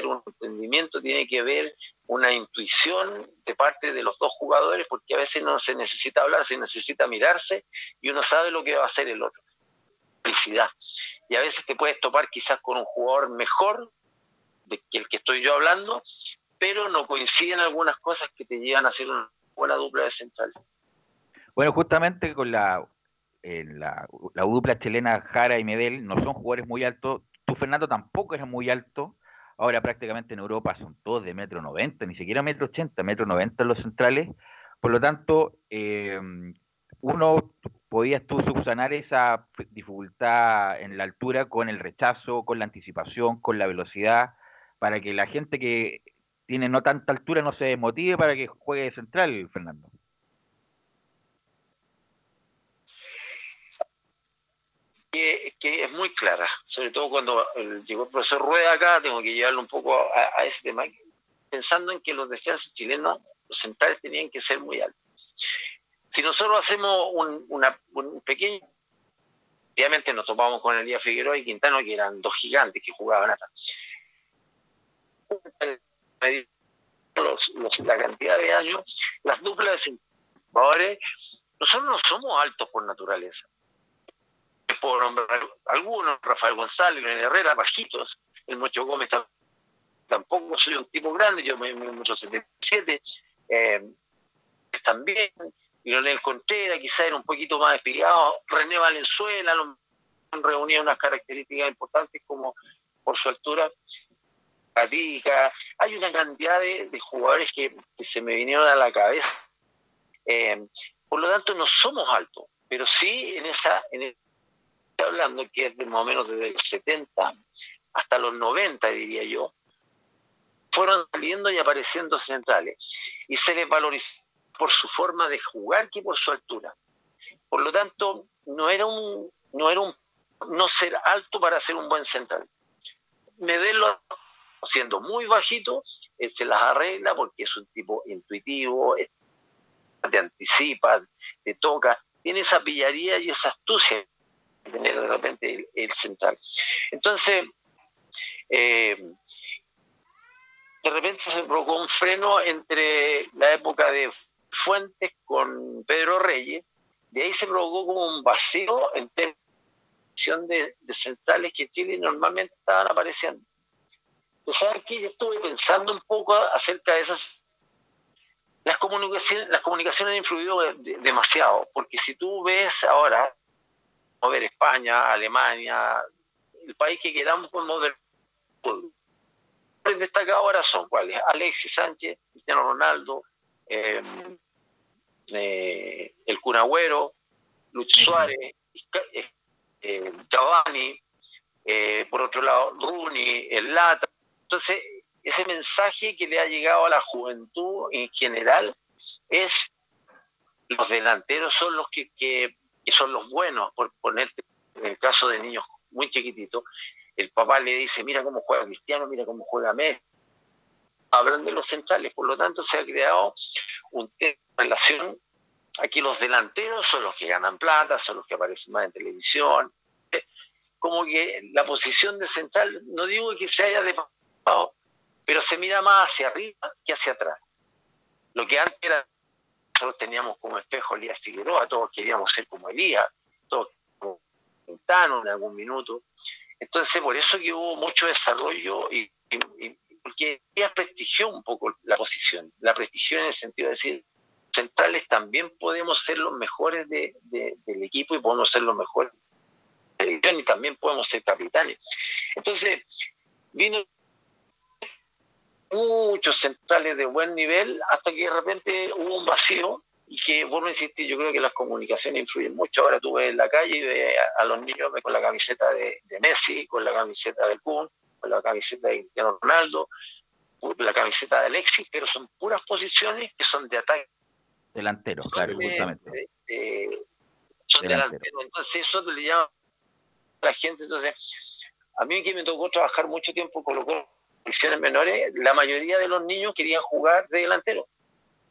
un entendimiento tiene que ver una intuición de parte de los dos jugadores, porque a veces no se necesita hablar, se necesita mirarse y uno sabe lo que va a hacer el otro. Felicidad. Y a veces te puedes topar quizás con un jugador mejor que el que estoy yo hablando, pero no coinciden algunas cosas que te llevan a hacer una buena dupla de central. Bueno, justamente con la, eh, la, la dupla chilena Jara y Medel no son jugadores muy altos. Tú, Fernando, tampoco eres muy alto. Ahora prácticamente en Europa son todos de metro noventa, ni siquiera metro ochenta, metro noventa los centrales. Por lo tanto, eh, uno podías tú subsanar esa dificultad en la altura con el rechazo, con la anticipación, con la velocidad, para que la gente que tiene no tanta altura no se desmotive para que juegue central, Fernando. Que, es muy clara, sobre todo cuando el- llegó el profesor Rueda acá, tengo que llevarlo un poco a, ese tema, pensando en que los defensas chilenos, los centrales tenían que ser muy altos. Si nosotros hacemos un, pequeño, obviamente nos topamos con Elías Figueroa y Quintano, que eran dos gigantes que jugaban acá. Los- la cantidad de años, las duplas de jugadores, nosotros no somos altos por naturaleza puedo nombrar algunos, Rafael González, Leonel Herrera, bajitos, el Mocho Gómez tam- tampoco soy un tipo grande, yo me mucho 77, eh, también, Leonel Contreras quizá era un poquito más despegado, René Valenzuela, lo- reunía unas características importantes como por su altura, Gatica, hay una cantidad de, jugadores que, se me vinieron a la cabeza. Eh, por lo tanto, no somos altos, pero sí en esa, el- hablando que es de más o menos desde los 70 hasta los 90, diría yo, fueron saliendo y apareciendo centrales y se les valorizó por su forma de jugar que por su altura. Por lo tanto, no era un no era un no ser alto para ser un buen central. Medelo siendo muy bajito, él se las arregla porque es un tipo intuitivo, te anticipa, te toca, tiene esa pillaría y esa astucia tener de repente el, el central. Entonces, eh, de repente se provocó un freno entre la época de Fuentes con Pedro Reyes, de ahí se provocó como un vacío en términos de, de centrales que en Chile normalmente estaban apareciendo. Pues, ¿sabes qué? Yo estuve pensando un poco acerca de esas. Las comunicaciones, las comunicaciones han influido de- demasiado, porque si tú ves ahora, ver España, Alemania, el país que queramos podemos ver fútbol. Los destacados ahora son cuáles? Alexis Sánchez, Cristiano Ronaldo, eh, eh, el Cunagüero, Lucho Suárez, eh, eh, Cavani, por otro lado Rooney, el Lata. Entonces, ese mensaje que le ha llegado a la juventud en general es los delanteros son los que, que- que son los buenos, por ponerte en el caso de niños muy chiquititos, el papá le dice, mira cómo juega Cristiano, mira cómo juega Messi. Hablan de los centrales, por lo tanto se ha creado un tema de relación. Aquí los delanteros son los que ganan plata, son los que aparecen más en televisión. Como que la posición de central, no digo que se haya despajado, pero se mira más hacia arriba que hacia atrás. Lo que antes era, nosotros teníamos como espejo Elías Figueroa, todos queríamos ser como Elías, todos como Quintano en algún minuto. Entonces, por eso que hubo mucho desarrollo y, porque Elías prestigió un poco la posición, la prestigió en el sentido de decir, centrales también podemos ser los mejores de- de- del equipo y podemos ser los mejores de y también podemos ser capitanes. Entonces, vino muchos centrales de buen nivel hasta que de repente hubo un vacío y que, vuelvo a insistir, yo creo que las comunicaciones influyen mucho. Ahora tú ves en la calle y ves a, a los niños con la camiseta de, de Messi, con la camiseta del Kun, con la camiseta de Cristiano Ronaldo, con la camiseta de Alexis, pero son puras posiciones que son de ataque. Delanteros, claro, de- justamente. de- son Delantero. delanteros. Entonces eso le llama a la gente. Entonces, a mí que me tocó trabajar mucho tiempo con los divisiones menores, la mayoría de los niños querían jugar de delantero.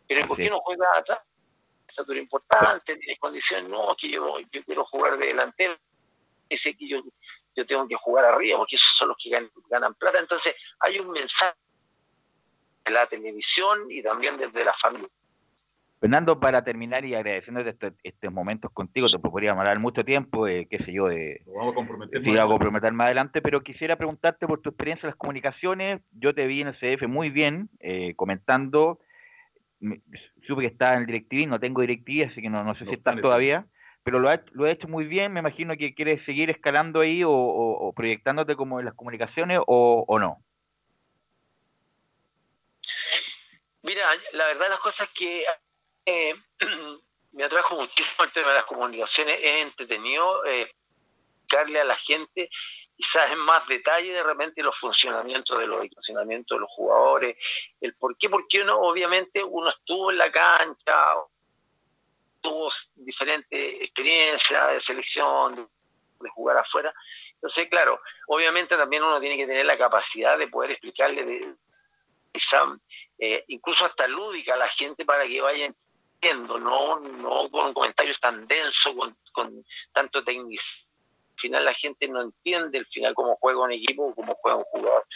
Pero ¿por Sí. qué no juega atrás? Estatura importante, tienes condiciones, no, que yo, yo quiero jugar de delantero, ese que yo, yo tengo que jugar arriba, porque esos son los que ganan, ganan plata. Entonces, hay un mensaje de la televisión y también desde la familia. Fernando, para terminar y agradeciéndote estos, estos momentos contigo, te podríamos hablar mucho tiempo, eh, qué sé yo, de, Lo vamos a comprometer. Sí, a comprometer más adelante, pero quisiera preguntarte por tu experiencia en las comunicaciones. Yo te vi en el CF muy bien, eh, comentando. Me- Supe que estaba en el DirecTV, no tengo DirecTV, así que no, no sé No si está estás todavía, pero lo ha, lo ha hecho muy bien. Me imagino que quieres seguir escalando ahí o, o- o proyectándote como en las comunicaciones o, o no. Mira, la verdad las cosas que eh, *clears throat* me atrajo muchísimo el tema de las comunicaciones, es entretenido eh, a la gente quizás en más detalle de repente los funcionamientos de los estacionamientos de los jugadores, el por qué, porque uno obviamente uno estuvo en la cancha, tuvo diferentes experiencias de selección, de, jugar afuera. Entonces, claro, obviamente también uno tiene que tener la capacidad de poder explicarle de, eh, incluso hasta lúdica a la gente para que vaya entendiendo, no, no con comentarios tan densos, con, con tanto técnico. Al final la gente no entiende el final cómo juega un equipo, cómo juega un jugador.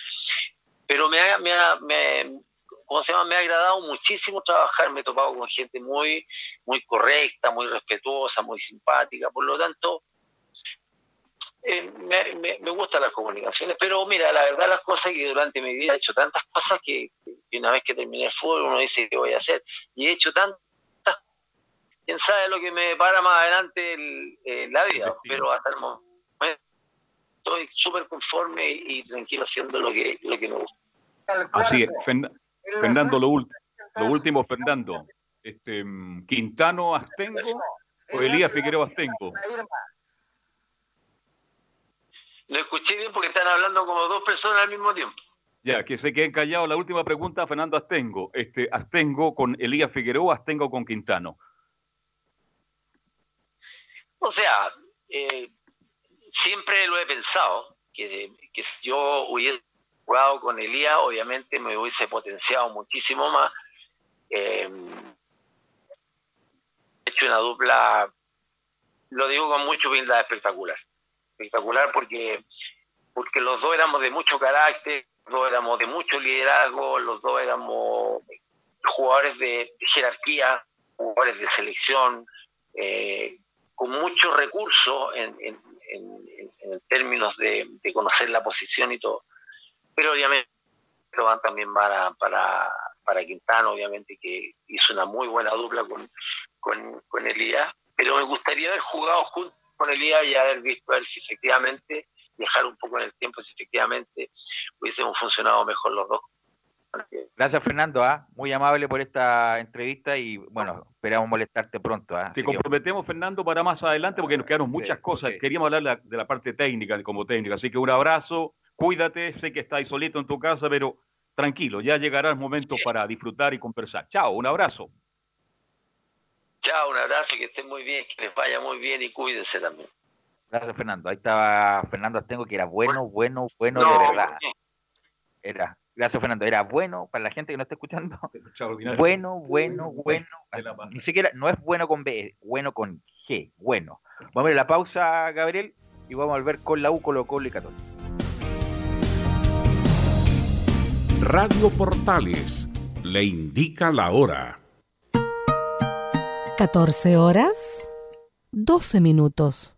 Pero me ha, me ha, me, ¿cómo se llama? Me ha agradado muchísimo trabajar, me he topado con gente muy, muy correcta, muy respetuosa, muy simpática, por lo tanto, eh, me, me, me, gustan las comunicaciones, pero mira, la verdad las cosas que durante mi vida he hecho tantas cosas que, que una vez que terminé el fútbol uno dice qué voy a hacer, y he hecho tantas, quién sabe lo que me para más adelante el, eh, la vida, pero hasta el momento estoy súper conforme y, y, tranquilo haciendo lo que, lo que me gusta. Así es, Fernando, lo, último, lo último, Fernando, este, Quintano Astengo o Elías Figueroa Astengo. Lo escuché bien porque están hablando como dos personas al mismo tiempo. Ya, que se queden callados. La última pregunta, Fernando Astengo. Este, Astengo con Elías Figueroa, Astengo con Quintano. O sea, eh, siempre lo he pensado, que, que si yo hubiese jugado con Elías, obviamente me hubiese potenciado muchísimo más. Eh, he hecho una dupla, lo digo con mucho humildad, espectacular. Espectacular porque, porque los dos éramos de mucho carácter, los dos éramos de mucho liderazgo, los dos éramos jugadores de jerarquía, jugadores de selección, eh, con muchos recursos en, en, en, términos de, de, conocer la posición y todo. Pero obviamente van también para, para, para Quintano, obviamente que hizo una muy buena dupla con, con, con Elías, pero me gustaría haber jugado junto con Elías y haber visto a ver si efectivamente, viajar un poco en el tiempo, si efectivamente hubiésemos funcionado mejor los dos. Gracias, Fernando. ¿ah? Muy amable por esta entrevista y bueno, esperamos molestarte pronto. ¿ah? Te comprometemos, Fernando, para más adelante porque nos quedaron muchas sí, cosas. Sí. Queríamos hablar de la, de la, parte técnica como técnico. Así que un abrazo, cuídate. Sé que estás solito en tu casa, pero tranquilo, ya llegará el momento para disfrutar y conversar. Chao, un abrazo. Chao, un abrazo, que estén muy bien, que les vaya muy bien y cuídense también. Gracias, Fernando. Ahí estaba Fernando Astengo, que era bueno, bueno, bueno no, de verdad. Era, gracias, Fernando. Era bueno para la gente que no está escuchando. *laughs* Bueno, bueno, bueno. Ni siquiera, no es bueno con B, es bueno con G. Bueno. Vamos a ver la pausa, Gabriel, y vamos a volver con la U, Colo Colo y Católica. Radio Portales le indica la hora. 14 horas, 12 minutos.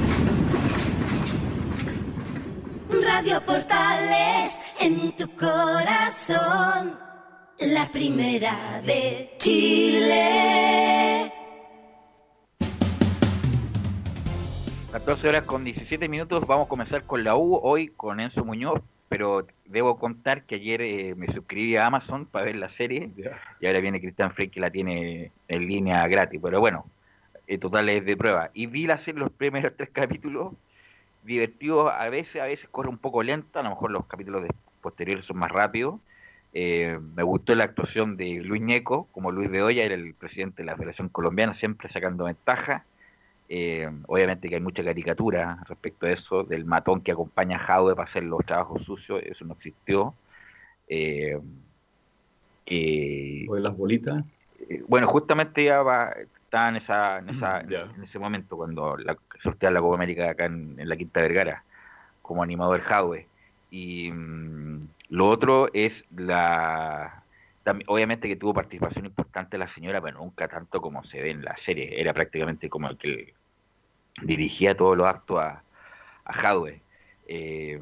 Radio Portales en tu corazón, la primera de Chile. 14 horas con 17 minutos, vamos a comenzar con la U hoy con Enzo Muñoz, pero debo contar que ayer eh, me suscribí a Amazon para ver la serie y ahora viene Cristian Frey que la tiene en línea gratis, pero bueno, en total es de prueba. Y vi la serie los primeros tres capítulos, divertido a veces, a veces corre un poco lenta, a lo mejor los capítulos de- posteriores son más rápidos. Eh, me gustó la actuación de Luis Ñeco, como Luis Bedoya, era el presidente de la Federación Colombiana, siempre sacando ventaja. Eh, obviamente que hay mucha caricatura respecto a eso, del matón que acompaña a Jaude para hacer los trabajos sucios, eso no existió. Eh, eh, ¿O de las bolitas? eh, bueno, justamente ya va, estaba en, esa, en, esa, Mm, en ese momento cuando la, sortea la Copa América acá en, en la Quinta Vergara, como animador Jaude. Y mm, lo otro es la... Obviamente que tuvo participación importante la señora, pero nunca tanto como se ve en la serie. Era prácticamente como el que dirigía todos los actos a, a Jadwe. Eh,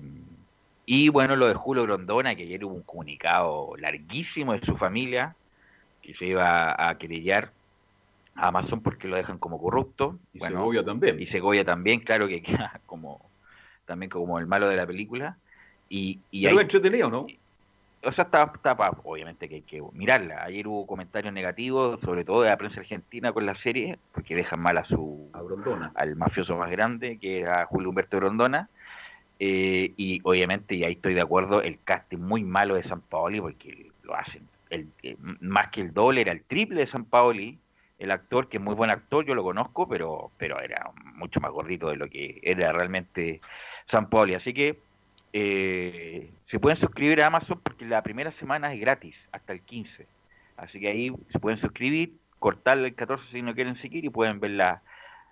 y bueno, lo de Julio Grondona, que ayer hubo un comunicado larguísimo de su familia, que se iba a querellar a Amazon porque lo dejan como corrupto. Y Segovia también. Y Segovia también, claro que *laughs* queda como también como el malo de la película. Y, y Pero hay- entretenido, ¿no? o sea, está, está obviamente que hay que mirarla. Ayer hubo comentarios negativos, sobre todo de la prensa argentina con la serie, porque dejan mal a su al mafioso más grande, que era Julio Humberto Grondona. Eh, y obviamente, y ahí estoy de acuerdo, el casting muy malo de San Paoli, porque lo hacen el, más que el doble, era el triple de San Paoli. El actor, que es muy buen actor, yo lo conozco, pero, pero era mucho más gordito de lo que era realmente San Paoli. Así que eh, se pueden suscribir a Amazon porque la primera semana es gratis, hasta el 15. Así que ahí se pueden suscribir, cortar el 14 si no quieren seguir y pueden ver la,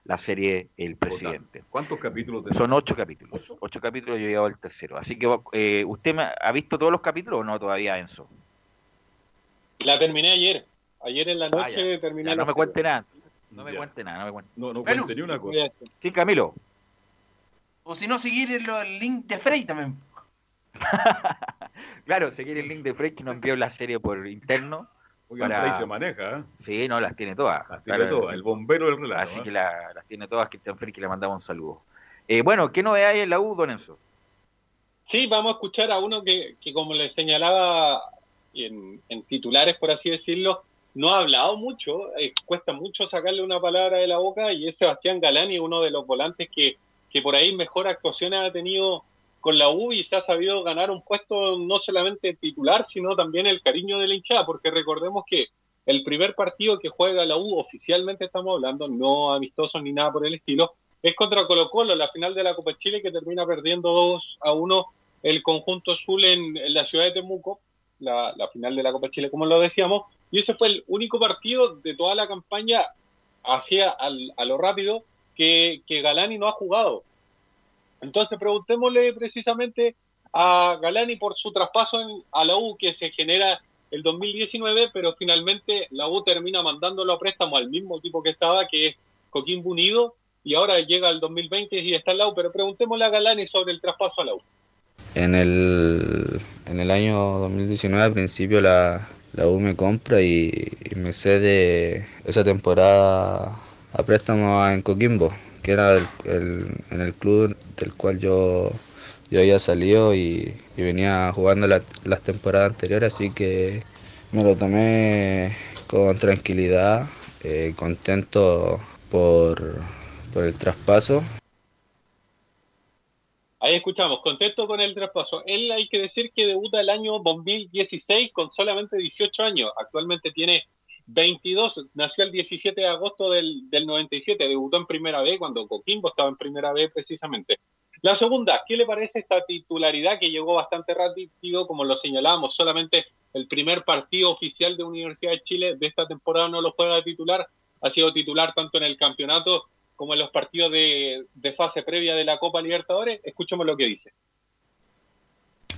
la serie El Presidente. ¿Cuántos capítulos Son ocho capítulos. Ocho, capítulos, yo he llegado al tercero. Así que, eh, ¿usted me ha visto todos los capítulos o no todavía, Enzo? La terminé ayer. Ayer en la Ah, noche ya. terminé Ya, la no me cuente nada. No me cuente nada, no me cuente. No, no Bueno. cuente ni una cosa. Sí, Camilo. O si no, seguir el, el link de Frey también. *laughs* Claro, seguir el link de Frey que nos envió la serie por interno. Oigan, para- Frey se maneja, ¿eh? Sí, no, las tiene todas. Las tiene todas, el bombero del relato. Así ¿eh? que la- las tiene todas Cristian Frey, que le mandamos un saludo. Eh, bueno, ¿qué novedad hay en la U, Don Enzo? Sí, vamos a escuchar a uno que, que como le señalaba en, en titulares, por así decirlo, no ha hablado mucho, eh, cuesta mucho sacarle una palabra de la boca y es Sebastián Galani, uno de los volantes que, que por ahí mejor actuaciones ha tenido con la U y se ha sabido ganar un puesto no solamente titular, sino también el cariño de la hinchada, porque recordemos que el primer partido que juega la U, oficialmente estamos hablando, no amistosos ni nada por el estilo, es contra Colo Colo, la final de la Copa Chile que termina perdiendo 2 a 1 el conjunto azul en, la ciudad de Temuco, la, la final de la Copa Chile, como lo decíamos, y ese fue el único partido de toda la campaña hacia al- a lo rápido que, que Galani no ha jugado. Entonces preguntémosle precisamente a Galani por su traspaso en- a la U que se genera el 2019, pero finalmente la U termina mandándolo a préstamo al mismo equipo que estaba, que es Coquimbo Unido, y ahora llega el 2020 y está en la U, pero preguntémosle a Galani sobre el traspaso a la U. En el, en el año 2019, al principio, la, la U me compra y, me cede esa temporada a préstamo en Coquimbo, que era el, en el club del cual yo, yo había salido y, y venía jugando la- las temporadas anteriores, así que me lo tomé con tranquilidad, eh, contento por, por el traspaso. Ahí escuchamos, contento con el traspaso. Él hay que decir que debuta el año 2016 con solamente 18 años. Actualmente tiene 22, nació el 17 de agosto del, del 97, debutó en Primera B cuando Coquimbo estaba en Primera B precisamente. La segunda, ¿qué le parece esta titularidad que llegó bastante rápido, como lo señalábamos, solamente el primer partido oficial de Universidad de Chile de esta temporada no lo juega titular, ha sido titular tanto en el campeonato como en los partidos de, de fase previa de la Copa Libertadores? Escuchemos lo que dice.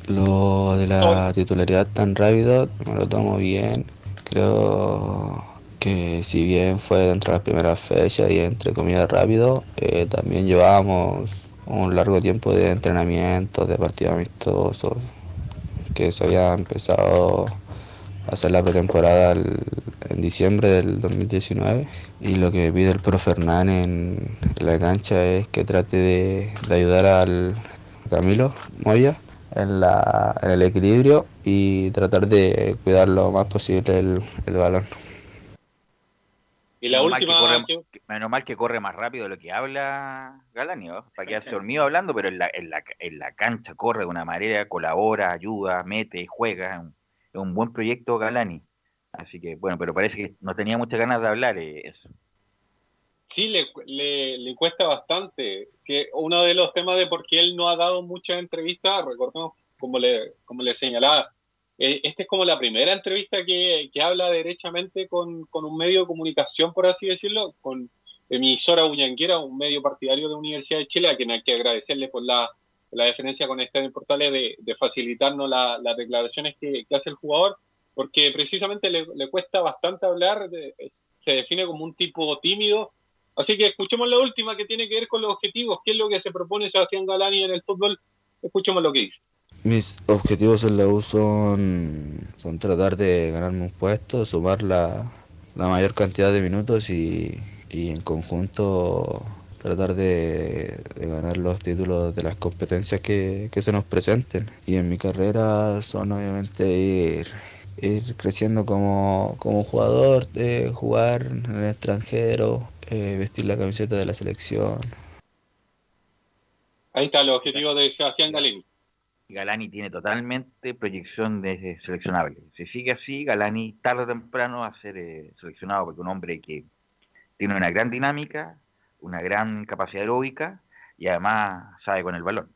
Lo de la titularidad tan rápido me lo tomo bien. Creo que si bien fue dentro de las primeras fechas y entre comillas rápido, eh, también llevábamos un largo tiempo de entrenamientos, de partidos amistosos, que se había empezado hacer la pretemporada el- en diciembre del 2019 y lo que me pide el pro Fernán en, en la cancha es que trate de, de ayudar al Camilo Moya en, la, en el equilibrio y tratar de cuidar lo más posible el, el balón. Y la Menos mal última, que corre- que- que- menos mal que corre más rápido de lo que habla Galani, ¿no? Para quedarse dormido hablando, pero en la, en, la, en la cancha corre de una manera, colabora, ayuda, mete, juega. Es un, buen proyecto Galani. Así que, bueno, pero parece que no tenía muchas ganas de hablar eh, eso. sí le, le, le cuesta bastante. Uno de los temas de por qué él no ha dado muchas entrevistas, recordemos, como le, como le señalaba, eh, esta es como la primera entrevista que, que habla derechamente con, con un medio de comunicación, por así decirlo, con emisora Uñanguera, un medio partidario de Universidad de Chile, a quien hay que agradecerle por la, la deferencia con este portales de, de facilitarnos la- las declaraciones que, que hace el jugador, porque precisamente le, le cuesta bastante hablar, de- se define como un tipo tímido, Así que escuchemos la última que tiene que ver con los objetivos, qué es lo que se propone Sebastián Galani en el fútbol. Escuchemos lo que dice. Mis objetivos en la U son, son tratar de ganarme un puesto, sumar la, la mayor cantidad de minutos y, y en conjunto tratar de, de ganar los títulos de las competencias que, que se nos presenten. Y en mi carrera son obviamente ir, ir creciendo como, como jugador, de jugar en el extranjero, eh, vestir la camiseta de la selección. Ahí está el objetivo de Sebastián Galani. Galani tiene totalmente proyección de seleccionable. Si sigue así, Galani tarde o temprano va a ser eh, seleccionado porque un hombre que tiene una gran dinámica, una gran capacidad aeróbica y además sabe con el balón.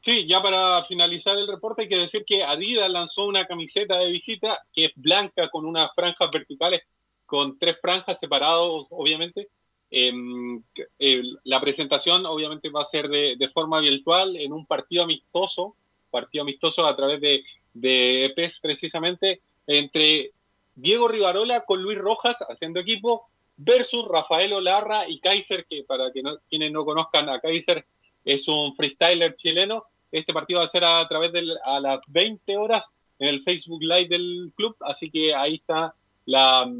Sí, ya para finalizar el reporte hay que decir que Adidas lanzó una camiseta de visita que es blanca con unas franjas verticales, con tres franjas separadas, obviamente, eh, la presentación obviamente va a ser de, de, forma virtual en un partido amistoso, partido amistoso a través de, de EPES precisamente, entre Diego Rivarola con Luis Rojas haciendo equipo versus Rafael Olarra y Kaiser, que para que no, quienes no conozcan a Kaiser es un freestyler chileno. Este partido va a ser a través de a las 20 horas en el Facebook Live del club, así que ahí está la,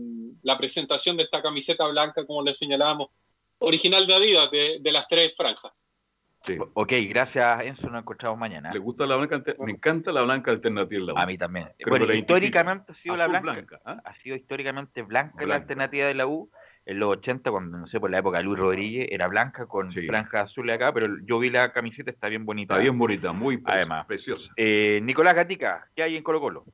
la presentación de esta camiseta blanca, como le señalábamos, original de Adidas, de, de las tres franjas. Sí. Ok, gracias Enzo, nos encontramos mañana. ¿Le gusta la blanca? Me encanta la blanca alternativa. A mí también. bueno, históricamente ha sido la blanca. blanca ¿eh? Ha sido históricamente blanca, blanca, la alternativa de la U. En los 80, cuando no sé, por la época de Luis Rodríguez, era blanca con sí. franja azul acá, pero yo vi la camiseta, está bien bonita. Está bien bonita, muy preciosa. Además. preciosa. Eh, Nicolás Gatica, ¿qué hay en Colo Colo?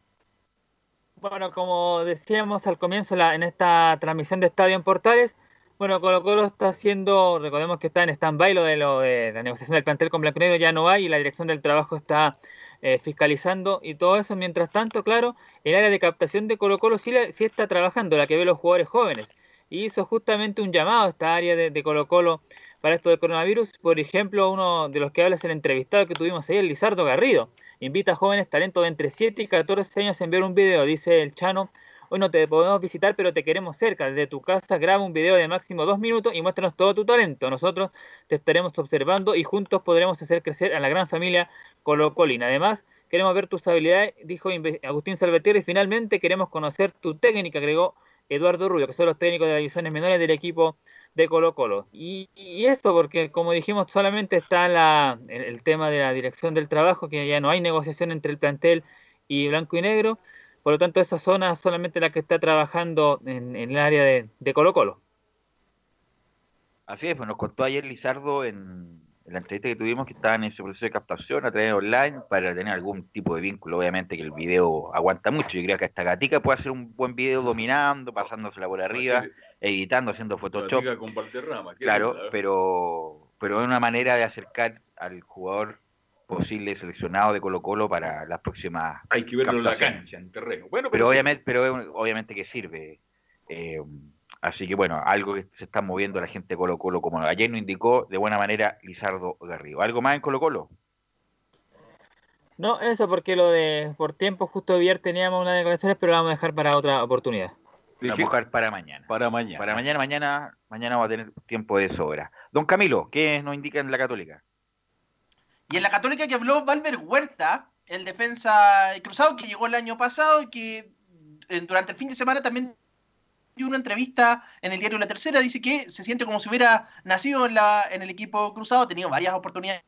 Bueno, como decíamos al comienzo la, en esta transmisión de Estadio en Portales, bueno, Colo Colo está haciendo, recordemos que está en stand-by lo de, lo de la negociación del plantel con Blanco Negro, ya no hay y la dirección del trabajo está eh, fiscalizando y todo eso. Mientras tanto, claro, el área de captación de Colo Colo sí, sí, está trabajando, la que ve los jugadores jóvenes. Y hizo justamente un llamado a esta área de, Colo Colo para esto del coronavirus. Por ejemplo, uno de los que habla es el entrevistado que tuvimos el Lizardo Garrido. Invita a jóvenes talentos de entre 7 y 14 años a enviar un video, dice el Chano Hoy no te podemos visitar, pero te queremos cerca. Desde tu casa graba un video de máximo dos minutos y muéstranos todo tu talento. Nosotros te estaremos observando y juntos podremos hacer crecer a la gran familia Colocolina. Además, queremos ver tus habilidades, dijo Agustín Salvatierra, y finalmente queremos conocer tu técnica, agregó Eduardo Rubio, que son los técnicos de las divisiones menores del equipo de Colo Colo. Y, eso porque, como dijimos, solamente está el, tema de la dirección del trabajo, que ya no hay negociación entre el plantel y blanco y negro. Por lo tanto, esa zona es solamente la que está trabajando en, el área de, de, Colo Colo. Así es, pues nos contó ayer Lizardo en, en, la entrevista que tuvimos que estaban en ese proceso de captación a través de online para tener algún tipo de vínculo. Obviamente que el video aguanta mucho. Yo creo que esta gatica puede hacer un buen video dominando, pasándosela por arriba, editando, haciendo Photoshop. Con claro, pero, pero es una manera de acercar al jugador posible seleccionado de Colo Colo para las próximas hay que verlo en la cancha en terreno bueno pero, pero obviamente pero obviamente que sirve eh, así que bueno algo que se está moviendo la gente de Colo Colo como ayer nos indicó de buena manera Lizardo Garrido. Algo más en Colo Colo no eso porque lo de por tiempo justo ayer teníamos una declaraciones pero la vamos a dejar para otra oportunidad. Vamos a dejar para mañana. Para mañana. Para mañana mañana mañana va a tener tiempo de sobra. Don Camilo qué nos indica en la Católica y en la Católica que habló Valver Huerta, el defensa cruzado que llegó el año pasado y que durante el fin de semana también una entrevista en el diario La Tercera, dice que se siente como si hubiera nacido en, la, en el equipo cruzado, ha tenido varias oportunidades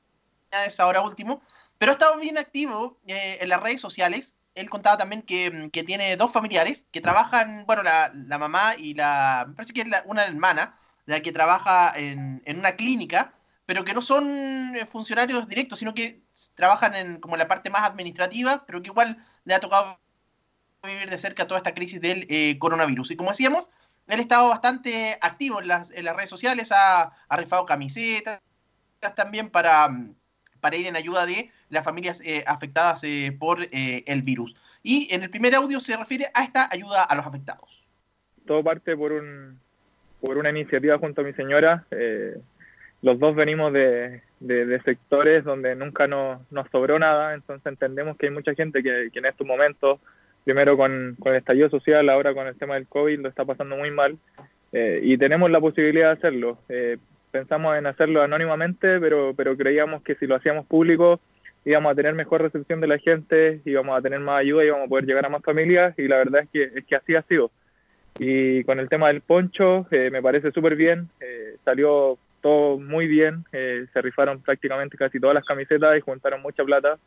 ahora último, pero ha estado bien activo eh, en las redes sociales. Él contaba también que, que tiene dos familiares que trabajan, bueno, la, la, mamá y la, me parece que es la, una hermana, la que trabaja en, en una clínica pero que no son funcionarios directos, sino que trabajan en como la parte más administrativa, pero que igual le ha tocado vivir de cerca toda esta crisis del eh, coronavirus. Y como decíamos, él ha estado bastante activo en las, en las redes sociales, ha, ha, rifado camisetas también para, para ir en ayuda de las familias eh, afectadas eh, por el virus. Y en el primer audio se refiere a esta ayuda a los afectados. Todo parte por, un, por una iniciativa junto a mi señora los dos venimos de, de, de sectores donde nunca nos, nos, sobró nada, entonces entendemos que hay mucha gente que, que en estos momentos, primero con, el estallido social, ahora con el tema del COVID, lo está pasando muy mal eh, y tenemos la posibilidad de hacerlo. Eh, pensamos en hacerlo anónimamente, pero, pero creíamos que si lo hacíamos público íbamos a tener mejor recepción de la gente, íbamos a tener más ayuda, íbamos a poder llegar a más familias y la verdad es que, es que así ha sido. Y con el tema del poncho, eh, me parece súper bien, salió todo muy bien, eh, se rifaron prácticamente casi todas las camisetas y juntaron mucha plata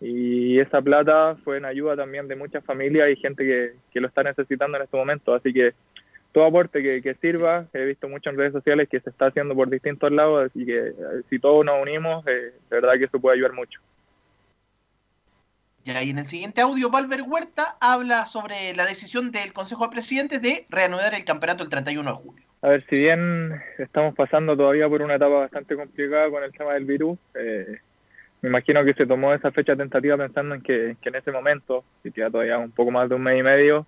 y esa plata fue en ayuda también de muchas familias y gente que, que lo está necesitando en este momento, así que todo aporte que, que, sirva, he visto mucho en redes sociales que se está haciendo por distintos lados y que si todos nos unimos, eh, de verdad que eso puede ayudar mucho. Y ahí en el siguiente audio, Valver Huerta habla sobre la decisión del Consejo de Presidentes de reanudar el campeonato el 31 de julio. A ver, si bien estamos pasando todavía por una etapa bastante complicada con el tema del virus, eh, me imagino que se tomó esa fecha tentativa pensando en que, en ese momento, y queda todavía un poco más de un mes y medio,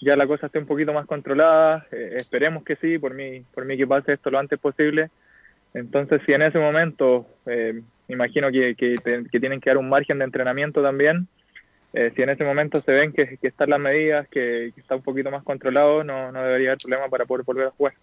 ya la cosa esté un poquito más controlada. Eh, esperemos que sí, por mí, por mí que pase esto lo antes posible. Entonces, si en ese momento, eh, imagino que, que, que, tienen que dar un margen de entrenamiento también, eh, si en ese momento se ven que, que están las medidas, que, está un poquito más controlado, no, no debería haber problema para poder volver a jugar.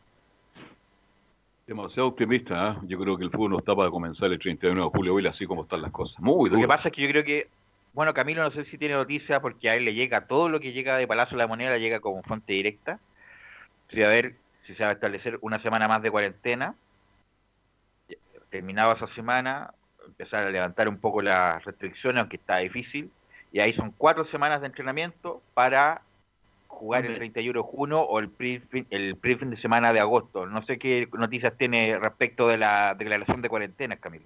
Demasiado optimista, ¿eh? yo creo que el fútbol no está para comenzar el 31 de julio, hoy así como están las cosas. Muy Lo que pasa es que yo creo que, bueno, Camilo no sé si tiene noticia porque a él le llega todo lo que llega de Palacio de la Moneda, le llega como fuente directa. Si a ver si se va a establecer una semana más de cuarentena. Terminaba esa semana, empezar a levantar un poco las restricciones, aunque está difícil. Y ahí son cuatro semanas de entrenamiento para jugar el 31 de junio o el pre, el fin de semana de agosto. No sé qué noticias tiene respecto de la declaración de cuarentena, Camilo.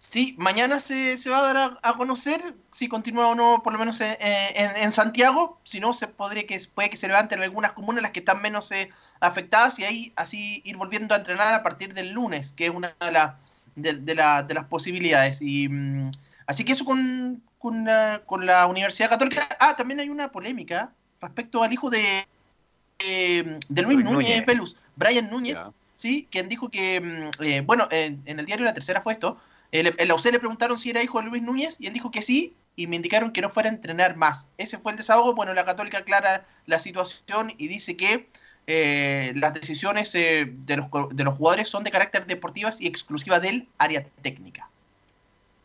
Sí, mañana se, se va a dar a, conocer si continúa o no, por lo menos en, en, Santiago. Si no, se podría que puede que se levanten algunas comunas las que están menos eh, afectadas y ahí así ir volviendo a entrenar a partir del lunes, que es una de, la, de, la, de las posibilidades. Y mm, así que eso con, con, con la Universidad Católica. Ah, también hay una polémica respecto al hijo de, de Luis, Núñez, Pelus, Brian Núñez, ¿sí? quien dijo que, mm, eh, bueno, en, el diario La Tercera fue esto, en la UC le preguntaron si era hijo de Luis Núñez y él dijo que sí, y me indicaron que no fuera a entrenar más. Ese fue el desahogo. Bueno, la Católica aclara la situación y dice que eh, las decisiones eh, de, los, de los jugadores son de carácter deportivas y exclusivas del área técnica.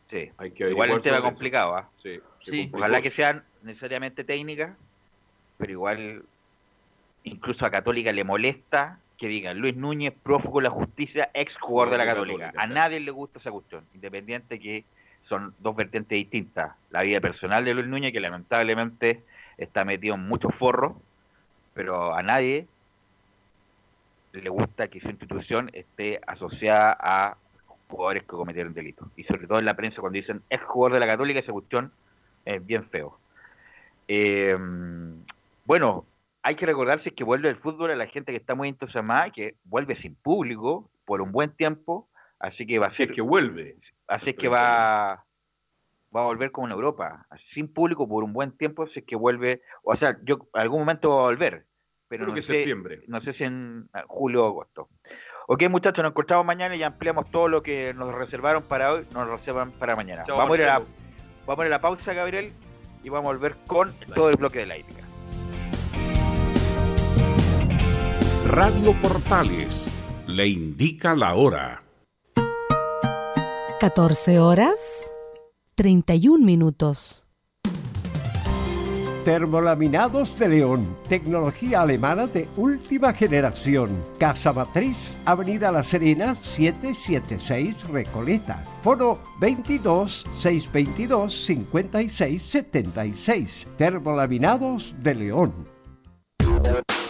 Sí, Hay que igual un tema complicado. ¿ah? Sí, Ojalá que sean necesariamente técnicas, pero igual incluso a Católica le molesta que digan Luis Núñez, prófugo de la justicia, ex jugador de la Católica. A nadie le gusta esa cuestión, independiente que son dos vertientes distintas. La vida personal de Luis Núñez, que lamentablemente está metido en muchos forros, pero a nadie le gusta que su institución esté asociada a jugadores que cometieron delitos. Y sobre todo en la prensa cuando dicen ex jugador de la Católica, esa cuestión es bien feo. Eh, bueno, hay que recordarse que vuelve el fútbol a la gente que está muy entusiasmada, que vuelve sin público por un buen tiempo, así que va a ser... que vuelve. Así que va, va a volver como en Europa, sin público por un buen tiempo, así que vuelve, o sea, yo algún momento va a volver, pero no sé, septiembre. no sé si en ah, julio o agosto. Ok, muchachos, nos encontramos mañana y ampliamos todo lo que nos reservaron para hoy, nos reservan para mañana. vamos, a ir a la, vamos a ir a la pausa, Gabriel, y vamos a volver con todo el bloque de la ética. Radio Portales le indica la hora. 14 horas 31 minutos. Termolaminados de León, tecnología alemana de última generación. Casa Matriz, Avenida La Serena, 776 Recoleta. Foro 22 622 5676. Termolaminados de León.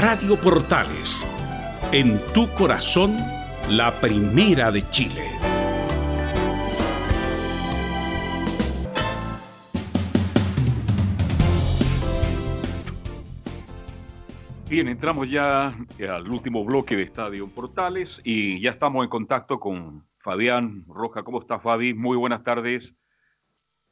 Radio Portales, en tu corazón, la primera de Chile. Bien, entramos ya al último bloque de Estadio Portales y ya estamos en contacto con Fabián Roja. ¿Cómo está Fabi? Muy buenas tardes.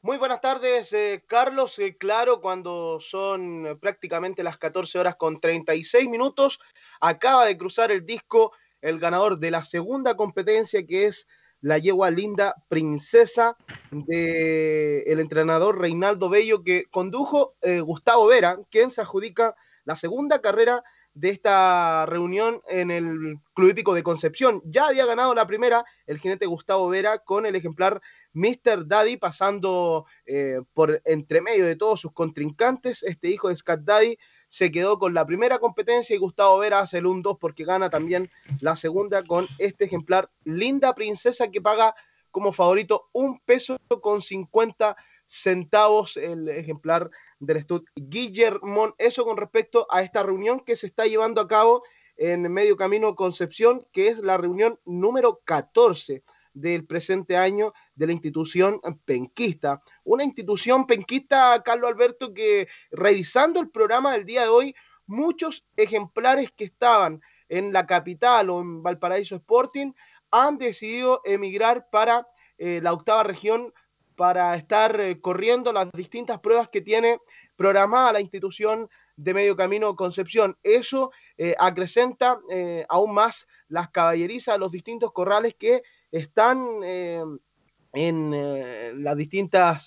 Muy buenas tardes, eh, Carlos. Eh, claro, cuando son eh, prácticamente las 14 horas con 36 minutos, acaba de cruzar el disco el ganador de la segunda competencia, que es la yegua linda princesa del el entrenador Reinaldo Bello, que condujo Gustavo Vera, quien se adjudica la segunda carrera de esta reunión en el Club Hípico de Concepción. Ya había ganado la primera el jinete Gustavo Vera con el ejemplar Mr. Daddy pasando eh, por entre medio de todos sus contrincantes. Este hijo de Scat Daddy se quedó con la primera competencia y Gustavo Vera hace el 1-2 porque gana también la segunda con este ejemplar Linda Princesa que paga como favorito un peso con 50 centavos el ejemplar del Stud Guillermo. Eso con respecto a esta reunión que se está llevando a cabo en Medio Camino Concepción, que es la reunión número 14 del presente año de la institución penquista. Una institución penquista, Carlos Alberto, que revisando el programa del día de hoy, muchos ejemplares que estaban en la capital o en Valparaíso Sporting han decidido emigrar para eh, la octava región para estar eh, corriendo las distintas pruebas que tiene programada la institución de Medio Camino Concepción. Eso eh, acrecenta eh, aún más las caballerizas los distintos corrales que están en las distintas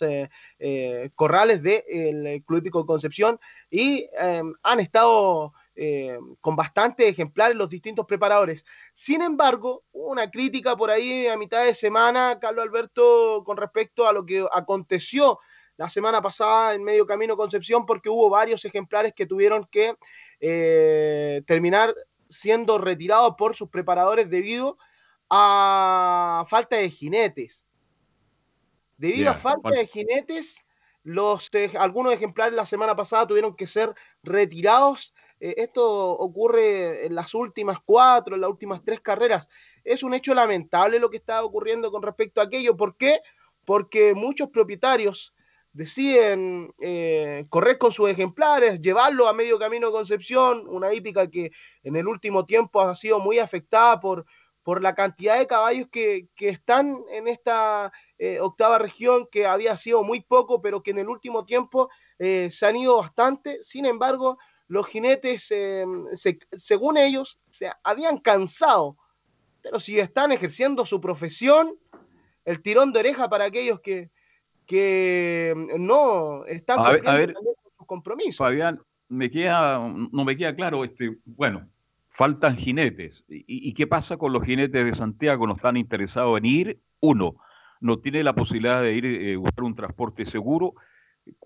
corrales del Club Hípico Concepción y han estado eh, con bastante ejemplares los distintos preparadores. Sin embargo, una crítica por ahí a mitad de semana, Carlos Alberto, con respecto a lo que aconteció la semana pasada en Medio Camino Concepción, porque hubo varios ejemplares que tuvieron que eh, terminar siendo retirados por sus preparadores debido a falta de jinetes. Debido a falta de jinetes, los, eh, algunos ejemplares la semana pasada tuvieron que ser retirados eh, esto ocurre en las últimas cuatro, en las últimas tres carreras. Es un hecho lamentable lo que está ocurriendo con respecto a aquello. ¿Por qué? Porque muchos propietarios deciden eh, correr con sus ejemplares, llevarlo a medio camino de Concepción, una hípica que en el último tiempo ha sido muy afectada por, por la cantidad de caballos que, están en esta eh, octava región, que había sido muy poco, pero que en el último tiempo se han ido bastante. Sin embargo, los jinetes, eh, según ellos, se habían cansado, pero si están ejerciendo su profesión, el tirón de oreja para aquellos que, que no están cumpliendo con sus compromisos. Fabián, me queda, no me queda claro, este, bueno, faltan jinetes. ¿Y, qué pasa con los jinetes de Santiago? ¿No están interesados en ir? Uno, no tiene la posibilidad de ir a eh, buscar un transporte seguro.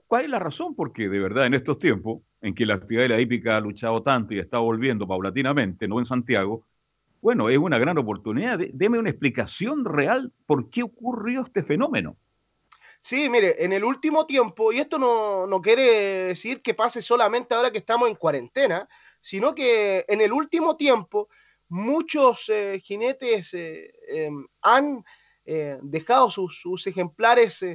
¿Cuál es la razón? Porque de verdad en estos tiempos en que la actividad de la hípica ha luchado tanto y está volviendo paulatinamente, no en Santiago, bueno, es una gran oportunidad. Deme una explicación real por qué ocurrió este fenómeno. Sí, mire, en el último tiempo, y esto no, quiere decir que pase solamente ahora que estamos en cuarentena, sino que en el último tiempo muchos eh, jinetes eh, em, han eh, dejado sus ejemplares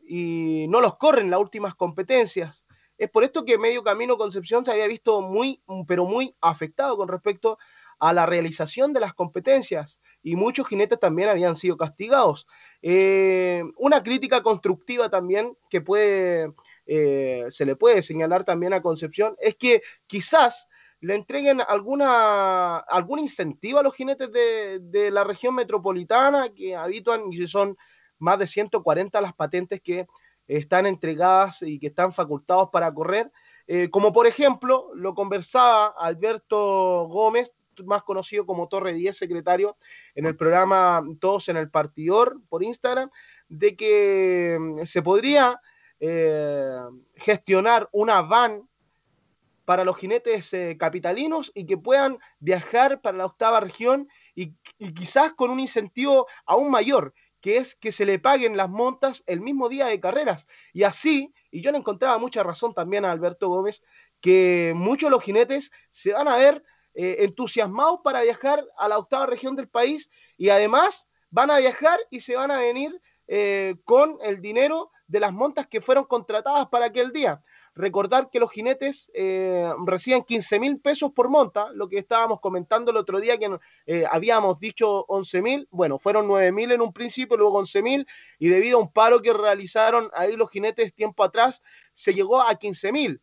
y no los corren las últimas competencias. Es por esto que Medio Camino Concepción se había visto muy, pero muy afectado con respecto a la realización de las competencias y muchos jinetes también habían sido castigados. Eh, una crítica constructiva también que puede, eh, se le puede señalar también a Concepción es que quizás le entreguen alguna, algún incentivo a los jinetes de, de la región metropolitana que habituan y son más de 140 las patentes que están entregadas y que están facultados para correr. Eh, como por ejemplo, lo conversaba Alberto Gómez, más conocido como Torre 10, secretario, en el programa Todos en el Partidor por Instagram, de que mm, se podría eh, gestionar una van para los jinetes eh, capitalinos y que puedan viajar para la octava región y, y, quizás con un incentivo aún mayor, que es que se le paguen las montas el mismo día de carreras. Y así, y yo le encontraba mucha razón también a Alberto Gómez, que muchos los jinetes se van a ver eh, entusiasmados para viajar a la octava región del país y además van a viajar y se van a venir eh, con el dinero de las montas que fueron contratadas para aquel día. Recordar que los jinetes eh, reciben 15 mil pesos por monta, lo que estábamos comentando el otro día, que eh, habíamos dicho 11 mil, bueno, fueron 9 mil en un principio, luego 11 mil, y debido a un paro que realizaron ahí los jinetes tiempo atrás, se llegó a 15 mil.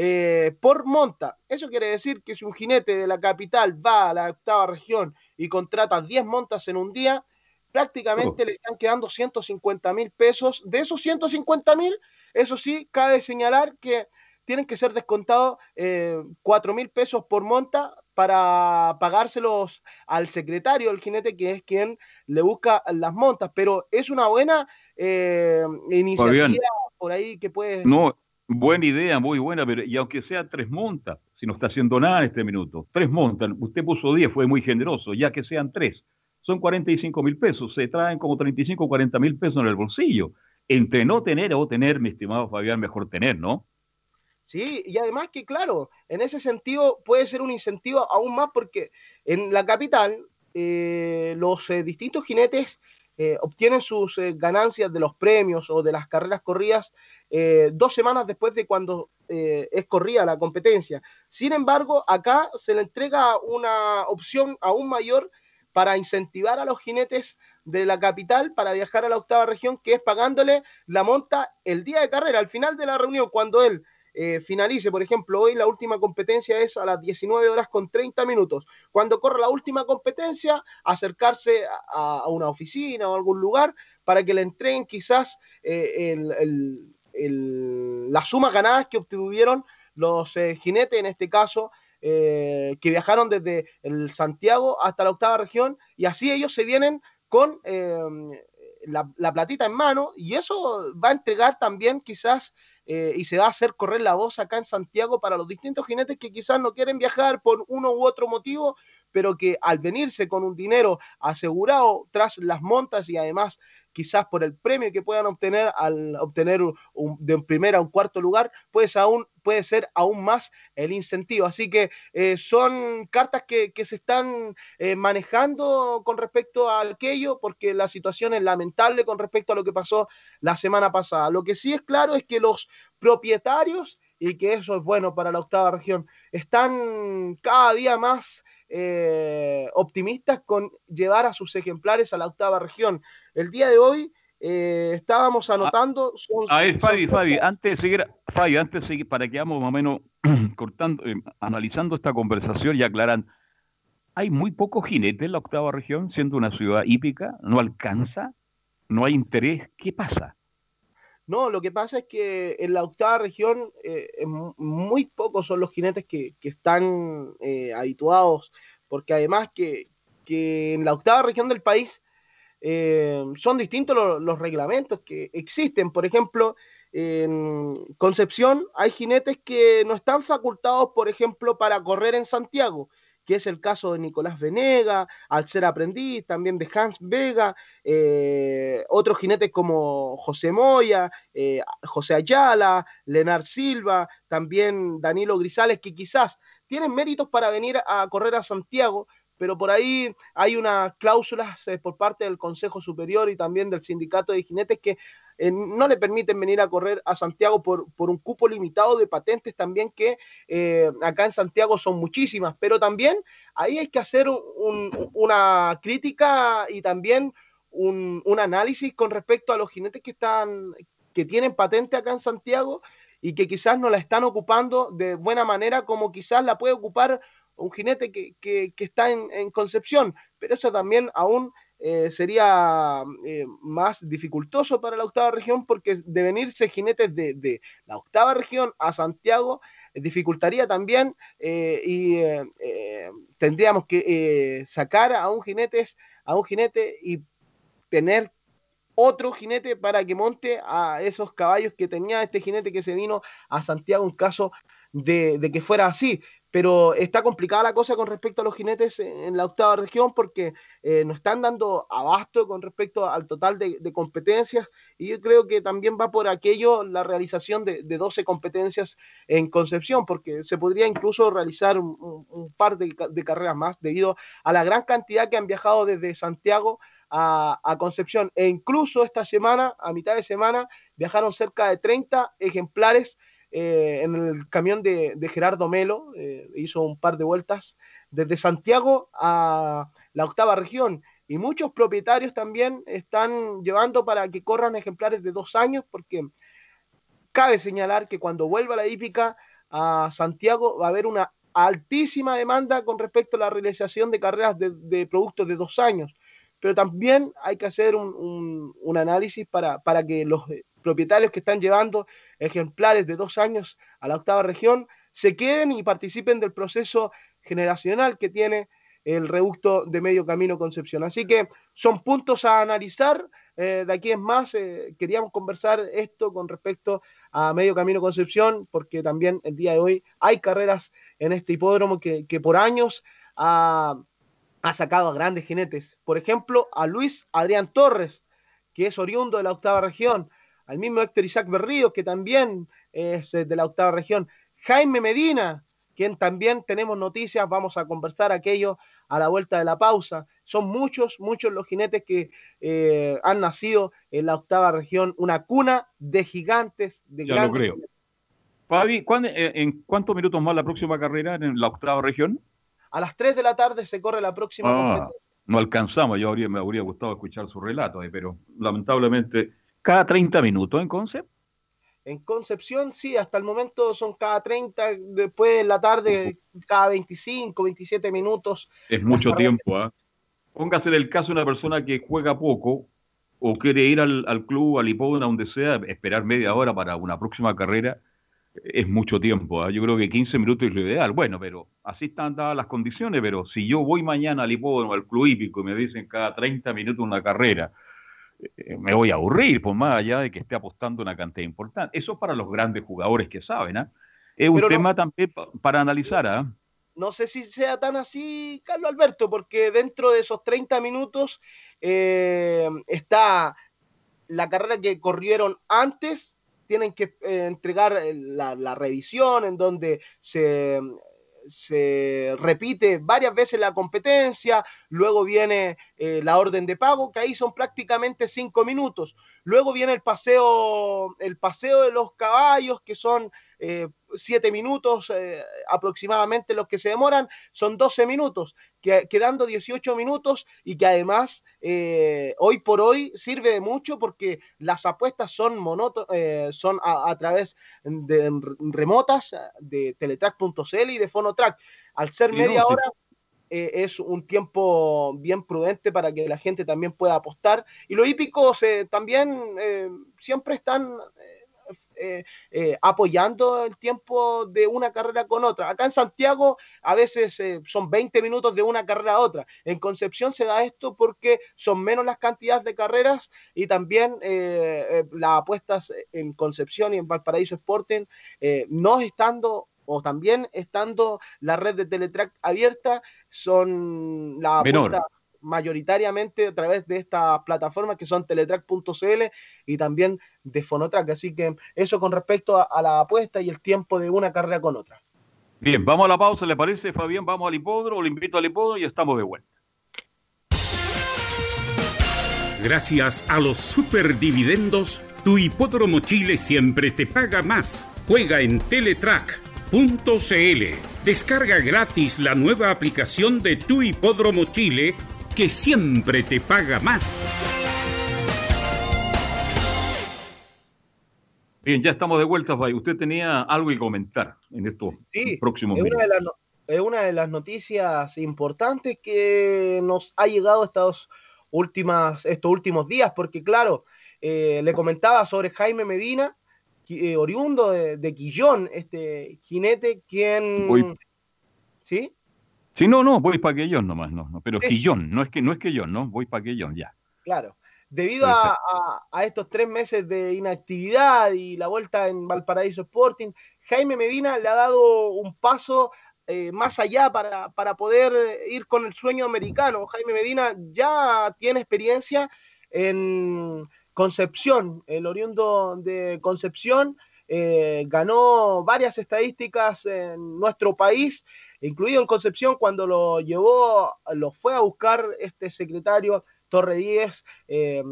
Eh, por monta. Eso quiere decir que si un jinete de la capital va a la octava región y contrata 10 montas en un día, prácticamente le están quedando 150 mil pesos. De esos 150 mil, eso sí, cabe señalar que tienen que ser descontados eh, 4 mil pesos por monta para pagárselos al secretario del jinete, que es quien le busca las montas. Pero es una buena eh, iniciativa Fabián. por ahí que puede... No, buena idea, muy buena, pero y aunque sea tres montas, si no está haciendo nada en este minuto, tres montas, usted puso 10, fue muy generoso, ya que sean tres, son 45 mil pesos, se traen como 35 o 40 mil pesos en el bolsillo. Entre no tener o tener, mi estimado Fabián, mejor tener, ¿no? Sí, y además que, claro, en ese sentido puede ser un incentivo aún más porque en la capital eh, los eh, distintos jinetes eh, obtienen sus ganancias de los premios o de las carreras corridas dos semanas después de cuando es corrida la competencia. Sin embargo, acá se le entrega una opción aún mayor para incentivar a los jinetes de la capital para viajar a la octava región, que es pagándole la monta el día de carrera, al final de la reunión, cuando él eh, finalice, por ejemplo, hoy la última competencia es a las 19 horas con 30 minutos. Cuando corra la última competencia, acercarse a, una oficina o algún lugar para que le entreguen quizás eh, el, el, el, las sumas ganadas que obtuvieron los eh, jinetes, en este caso, eh, que viajaron desde el Santiago hasta la octava región, y así ellos se vienen con eh, la, la, platita en mano, y eso va a entregar también quizás eh, y se va a hacer correr la voz acá en Santiago para los distintos jinetes que quizás no quieren viajar por uno u otro motivo, pero que al venirse con un dinero asegurado tras las montas y además quizás por el premio que puedan obtener al obtener un, de un primer a un cuarto lugar, pues aún puede ser aún más el incentivo. Así que eh, son cartas que, se están eh, manejando con respecto a aquello, porque la situación es lamentable con respecto a lo que pasó la semana pasada. Lo que sí es claro es que los propietarios, y que eso es bueno para la octava región, están cada día más eh, optimistas con llevar a sus ejemplares a la octava región. El día de hoy eh, estábamos anotando. Son, a ver, Fabi, son... Fabi, antes de seguir, Fabi, antes de seguir, para que vamos más o menos *clears throat* cortando, eh, analizando esta conversación y aclaran, hay muy pocos jinetes en la octava región, siendo una ciudad hípica, no alcanza, no hay interés, ¿qué pasa? No, lo que pasa es que en la octava región eh, muy pocos son los jinetes que, que están eh, habituados, porque además que, que, en la octava región del país eh, son distintos los, los, reglamentos que existen. Por ejemplo, en Concepción hay jinetes que no están facultados, por ejemplo, para correr en Santiago que es el caso de Nicolás Venega, al ser aprendiz, también de Hans Vega, eh, otros jinetes como José Moya, eh, José Ayala, Lenar Silva, también Danilo Grisales, que quizás tienen méritos para venir a correr a Santiago, pero por ahí hay unas cláusulas eh, por parte del Consejo Superior y también del Sindicato de Jinetes que eh, no le permiten venir a correr a Santiago por, por un cupo limitado de patentes también que eh, acá en Santiago son muchísimas, pero también ahí hay que hacer un, una crítica y también un, un, análisis con respecto a los jinetes que están que tienen patente acá en Santiago y que quizás no la están ocupando de buena manera como quizás la puede ocupar un jinete que, que, que está en, en, Concepción, pero eso también aún eh, sería eh, más dificultoso para la octava región porque de venirse jinetes de, la octava región a Santiago eh, dificultaría también y tendríamos que sacar a un jinete a un jinete y tener otro jinete para que monte a esos caballos que tenía este jinete que se vino a Santiago en caso de que fuera así pero está complicada la cosa con respecto a los jinetes en la octava región porque eh, nos están dando abasto con respecto al total de, competencias y yo creo que también va por aquello la realización de, 12 competencias en Concepción porque se podría incluso realizar un, par de, carreras más debido a la gran cantidad que han viajado desde Santiago a, a, Concepción e incluso esta semana, a mitad de semana, viajaron cerca de 30 ejemplares eh, en el camión de, Gerardo Melo, eh, hizo un par de vueltas desde Santiago a la octava región. Y muchos propietarios también están llevando para que corran ejemplares de dos años, porque cabe señalar que cuando vuelva la hípica a Santiago va a haber una altísima demanda con respecto a la realización de carreras de, productos de dos años. Pero también hay que hacer un, análisis para, para que los propietarios que están llevando ejemplares de dos años a la octava región se queden y participen del proceso generacional que tiene el reducto de medio camino Concepción. Así que son puntos a analizar. Eh, de aquí es más, eh, queríamos conversar esto con respecto a medio camino Concepción, porque también el día de hoy hay carreras en este hipódromo que, por años ha, ha, sacado a grandes jinetes. Por ejemplo, a Luis Adrián Torres, que es oriundo de la octava región, al mismo Héctor Isaac Berrío, que también es eh, de la octava región, Jaime Medina, quien también tenemos noticias, vamos a conversar aquello a la vuelta de la pausa. Son muchos, muchos los jinetes que eh, han nacido en la octava región, una cuna de gigantes, de ya lo creo. Fabi, eh, ¿en cuántos minutos más la próxima carrera en la octava región? A las 3 de la tarde se corre la próxima ah, No alcanzamos, yo me habría gustado escuchar su relato, pero lamentablemente cada 30 minutos en Concep. En Concepción, sí, hasta el momento son cada 30, después en la tarde cada 25, 27 minutos. Es mucho tiempo, ¿ah? Póngase del caso una persona que juega poco o quiere ir al, club, al hipódromo, donde sea, esperar media hora para una próxima carrera, es mucho tiempo. ¿ah? Yo creo que 15 minutos es lo ideal. Bueno, pero así están dadas las condiciones, pero si yo voy mañana al hipódromo, al club hípico, y me dicen cada 30 minutos una carrera, eh, me voy a aburrir, por más allá de que esté apostando una cantidad importante. Eso para los grandes jugadores que saben, ¿ah? Es un tema también para analizar, ¿ah? No sé si sea tan así, Carlos Alberto, porque dentro de esos 30 minutos eh, está la carrera que corrieron antes, tienen que eh, entregar la, la, revisión en donde se se repite varias veces la competencia, luego viene eh, la orden de pago, que ahí son prácticamente cinco minutos. Luego viene el paseo, el paseo de los caballos, que son eh, siete minutos eh, aproximadamente los que se demoran, son 12 minutos, quedando 18 minutos y que además eh, hoy por hoy sirve de mucho porque las apuestas son, son a, través de remotas de teletrack.cl y de Fonotrack. Al ser media hora... es un tiempo bien prudente para que la gente también pueda apostar. Y los hípicos también siempre están eh, eh, apoyando el tiempo de una carrera con otra. Acá en Santiago a veces eh, son 20 minutos de una carrera a otra. En Concepción se da esto porque son menos las cantidades de carreras y también las apuestas en Concepción y en Valparaíso Sporting no estando o también estando la red de Teletrack abierta, son la apuesta mayoritariamente a través de estas plataformas que son teletrack.cl y también de Fonotrack. Así que eso con respecto a, la apuesta y el tiempo de una carrera con otra. Bien, vamos a la pausa, ¿le parece, Fabián? Vamos al hipódromo, le invito al hipódromo y estamos de vuelta. Gracias a los superdividendos, tu hipódromo Chile siempre te paga más. Juega en teletrack.cl. Descarga gratis la nueva aplicación de tu hipódromo Chile que siempre te paga más. Bien, ya estamos de vuelta, Fay. Usted tenía algo que comentar en estos próximos es una, de las, es una de las noticias importantes que nos ha llegado últimas, estos últimos días, porque claro, eh, le comentaba sobre Jaime Medina, eh, oriundo de, Quillón, este jinete, quien... ¿Sí? Sí, no, no, voy para Quillón nomás, no, no pero Quillón, no es que no es Quillón, no, voy para ya. Claro. Debido a, estos tres meses de inactividad y la vuelta en Valparaíso Sporting, Jaime Medina le ha dado un paso eh, más allá para, para, poder ir con el sueño americano. Jaime Medina ya tiene experiencia en Concepción, el oriundo de Concepción. Eh, ganó varias estadísticas en nuestro país, incluido en Concepción, cuando lo llevó, lo fue a buscar este secretario Torre 10, eh,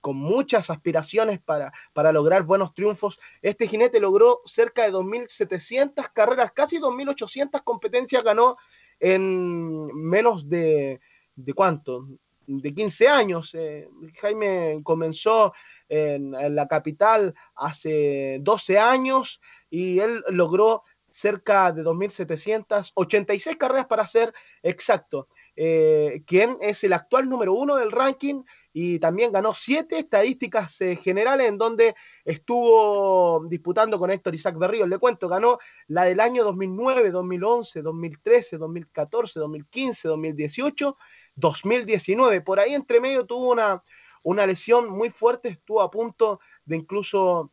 con muchas aspiraciones para, para, lograr buenos triunfos. Este jinete logró cerca de 2.700 carreras, casi 2.800 competencias ganó en menos de, ¿de cuánto? De 15 años. Eh, Jaime comenzó en, en, la capital hace 12 años y él logró cerca de 2.786 carreras para ser exacto eh, quien es el actual número uno del ranking y también ganó siete estadísticas eh, generales en donde estuvo disputando con Héctor Isaac Berríos. Le cuento, ganó la del año 2009, 2011, 2013, 2014, 2015, 2018, 2019. Por ahí entre medio tuvo una, una lesión muy fuerte, estuvo a punto de incluso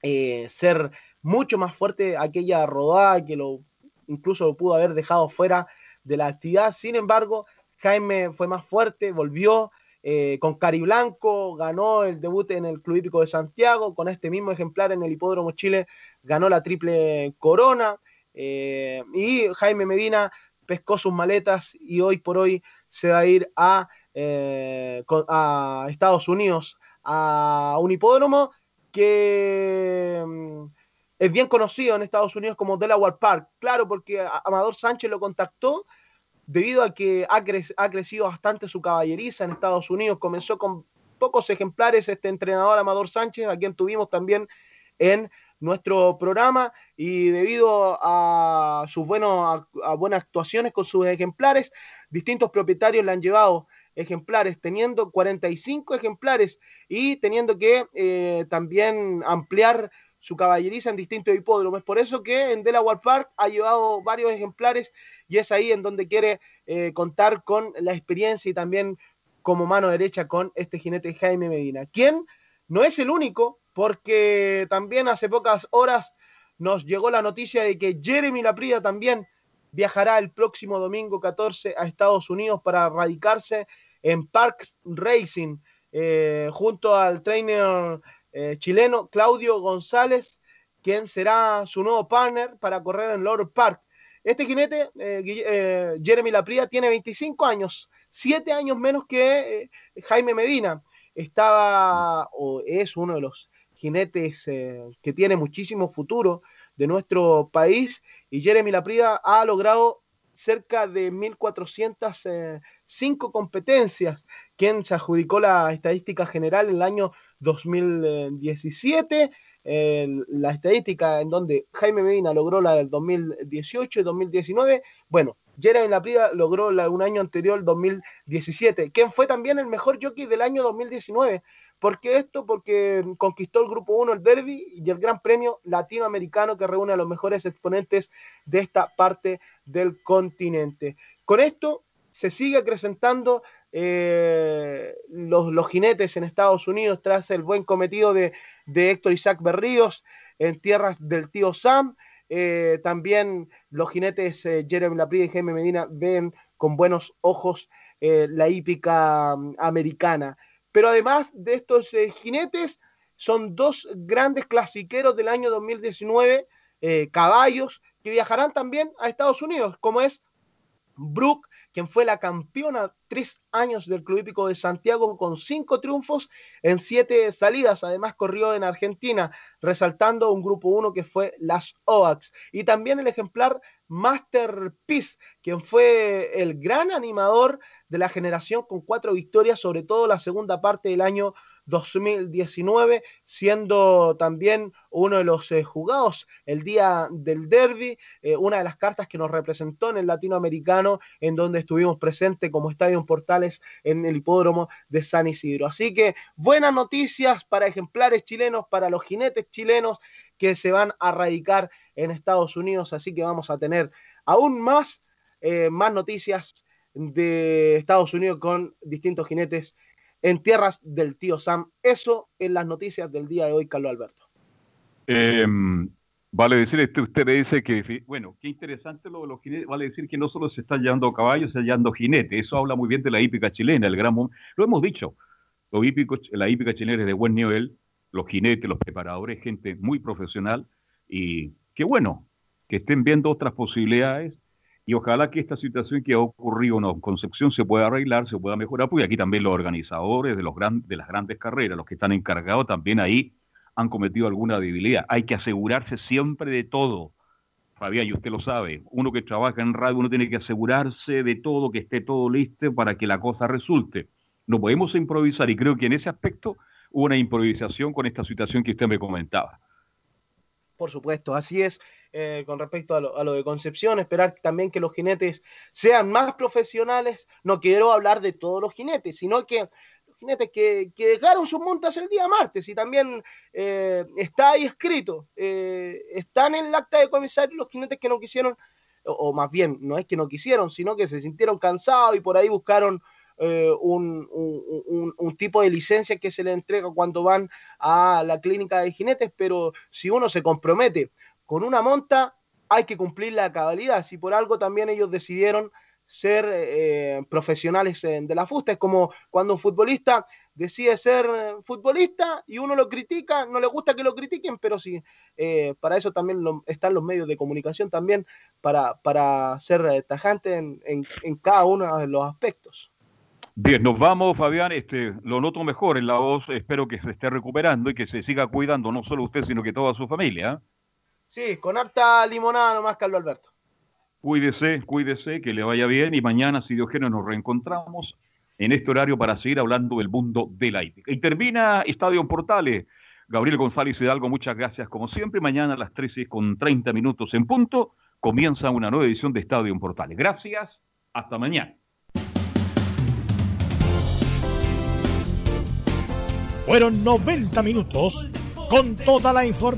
eh, ser mucho más fuerte aquella rodada que lo incluso lo pudo haber dejado fuera de la actividad. Sin embargo, Jaime fue más fuerte, volvió eh, con Cari Blanco, ganó el debut en el Club Hípico de Santiago, con este mismo ejemplar en el Hipódromo Chile ganó la triple corona eh, y Jaime Medina pescó sus maletas y hoy por hoy se va a ir a, eh, a Estados Unidos a un hipódromo que mm, es bien conocido en Estados Unidos como Delaware Park. Claro, porque Amador Sánchez lo contactó debido a que ha, crecido bastante su caballeriza en Estados Unidos. Comenzó con pocos ejemplares este entrenador Amador Sánchez, a quien tuvimos también en nuestro programa y debido a sus buenos, a, buenas actuaciones con sus ejemplares, distintos propietarios le han llevado ejemplares, teniendo 45 ejemplares y teniendo que eh, también ampliar su caballeriza en distintos hipódromos. Por eso que en Delaware Park ha llevado varios ejemplares y es ahí en donde quiere eh, contar con la experiencia y también como mano derecha con este jinete Jaime Medina, quien no es el único, porque también hace pocas horas nos llegó la noticia de que Jeremy Laprida también viajará el próximo domingo 14 a Estados Unidos para radicarse en Parks Racing eh, junto al trainer eh, chileno Claudio González, quien será su nuevo partner para correr en Lord Park. Este jinete, eh, eh, Jeremy Lapria, tiene 25 años, 7 años menos que Jaime Medina. Estaba o es uno de los jinetes que tiene muchísimo futuro de nuestro país y Jeremy Lapria ha logrado cerca de 1.405 competencias, quien se adjudicó la estadística general en el año 2017, la estadística en donde Jaime Medina logró la del 2018 y 2019, bueno, Jeremy Laprida logró la un año anterior, 2017, quien fue también el mejor jockey del año 2019. ¿Por qué esto? Porque conquistó el Grupo 1, el Derby y el Gran Premio Latinoamericano que reúne a los mejores exponentes de esta parte del continente. Con esto se sigue acrecentando eh, los, jinetes en Estados Unidos tras el buen cometido de, Héctor Isaac Berríos en tierras del tío Sam. Eh, también los jinetes eh, Jeremy Laprie y Jaime Medina ven con buenos ojos la hípica mm, americana. Pero además de estos jinetes, son dos grandes clasiqueros del año 2019, caballos, que viajarán también a Estados Unidos, como es Brooke quien fue la campeona tres años del Club Hípico de Santiago con cinco triunfos en siete salidas. Además corrió en Argentina, resaltando un grupo uno que fue las OAX. Y también el ejemplar Masterpiece, quien fue el gran animador de la generación con cuatro victorias, sobre todo la segunda parte del año 2019, siendo también uno de los eh, jugados el día del derby, eh, una de las cartas que nos representó en el latinoamericano, en donde estuvimos presentes como Estadio Portales en el hipódromo de San Isidro. Así que buenas noticias para ejemplares chilenos, para los jinetes chilenos que se van a radicar en Estados Unidos, así que vamos a tener aún más, eh, más noticias de Estados Unidos con distintos jinetes en tierras del tío Sam. Eso en las noticias del día de hoy, Carlos Alberto. Em, vale decir, este, usted dice que, bueno, qué interesante lo de los jinetes, vale decir que no solo se están llevando caballos, se están llevando jinetes, eso habla muy bien de la hípica chilena, el gran lo hemos dicho, los hípicos, la hípica chilena es de buen nivel, los jinetes, los preparadores, gente muy profesional, y qué bueno que estén viendo otras posibilidades y ojalá que esta situación que ha ocurrido en Concepción se pueda arreglar, se pueda mejorar, porque aquí también los organizadores de, los de las grandes carreras, los que están encargados, también ahí han cometido alguna debilidad. Hay que asegurarse siempre de todo. Fabián, y usted lo sabe, uno que trabaja en radio, uno tiene que asegurarse de todo, que esté todo listo para que la cosa resulte. No podemos improvisar y creo que en ese aspecto hubo una improvisación con esta situación que usted me comentaba. Por supuesto, así es. Eh, con respecto a lo, de Concepción, esperar también que los jinetes sean más profesionales. No quiero hablar de todos los jinetes, sino que los jinetes que, dejaron sus montas el día martes y también eh, está ahí escrito, eh, están en el acta de comisario los jinetes que no quisieron, o, más bien, no es que no quisieron, sino que se sintieron cansados y por ahí buscaron un, un, tipo de licencia que se le entrega cuando van a la clínica de jinetes, pero si uno se compromete con una monta hay que cumplir la cabalidad. Si por algo también ellos decidieron ser eh, profesionales de la fusta, es como cuando un futbolista decide ser futbolista y uno lo critica, no le gusta que lo critiquen, pero sí, eh, para eso también están los medios de comunicación también, para, para ser tajante en, en, cada uno de los aspectos. Bien, nos vamos, Fabián. Este, lo noto mejor en la voz. Espero que se esté recuperando y que se siga cuidando, no solo usted, sino que toda su familia. Sí, con harta limonada nomás, Carlos Alberto. Cuídese, cuídese, que le vaya bien y mañana, si Dios quiere, nos reencontramos en este horario para seguir hablando del mundo de la hípica. Y termina Estadio Portales. Gabriel González Hidalgo, muchas gracias como siempre. Mañana a las 13 con 30 minutos en punto comienza una nueva edición de Estadio Portales. Gracias, hasta mañana. Fueron 90 minutos con toda la información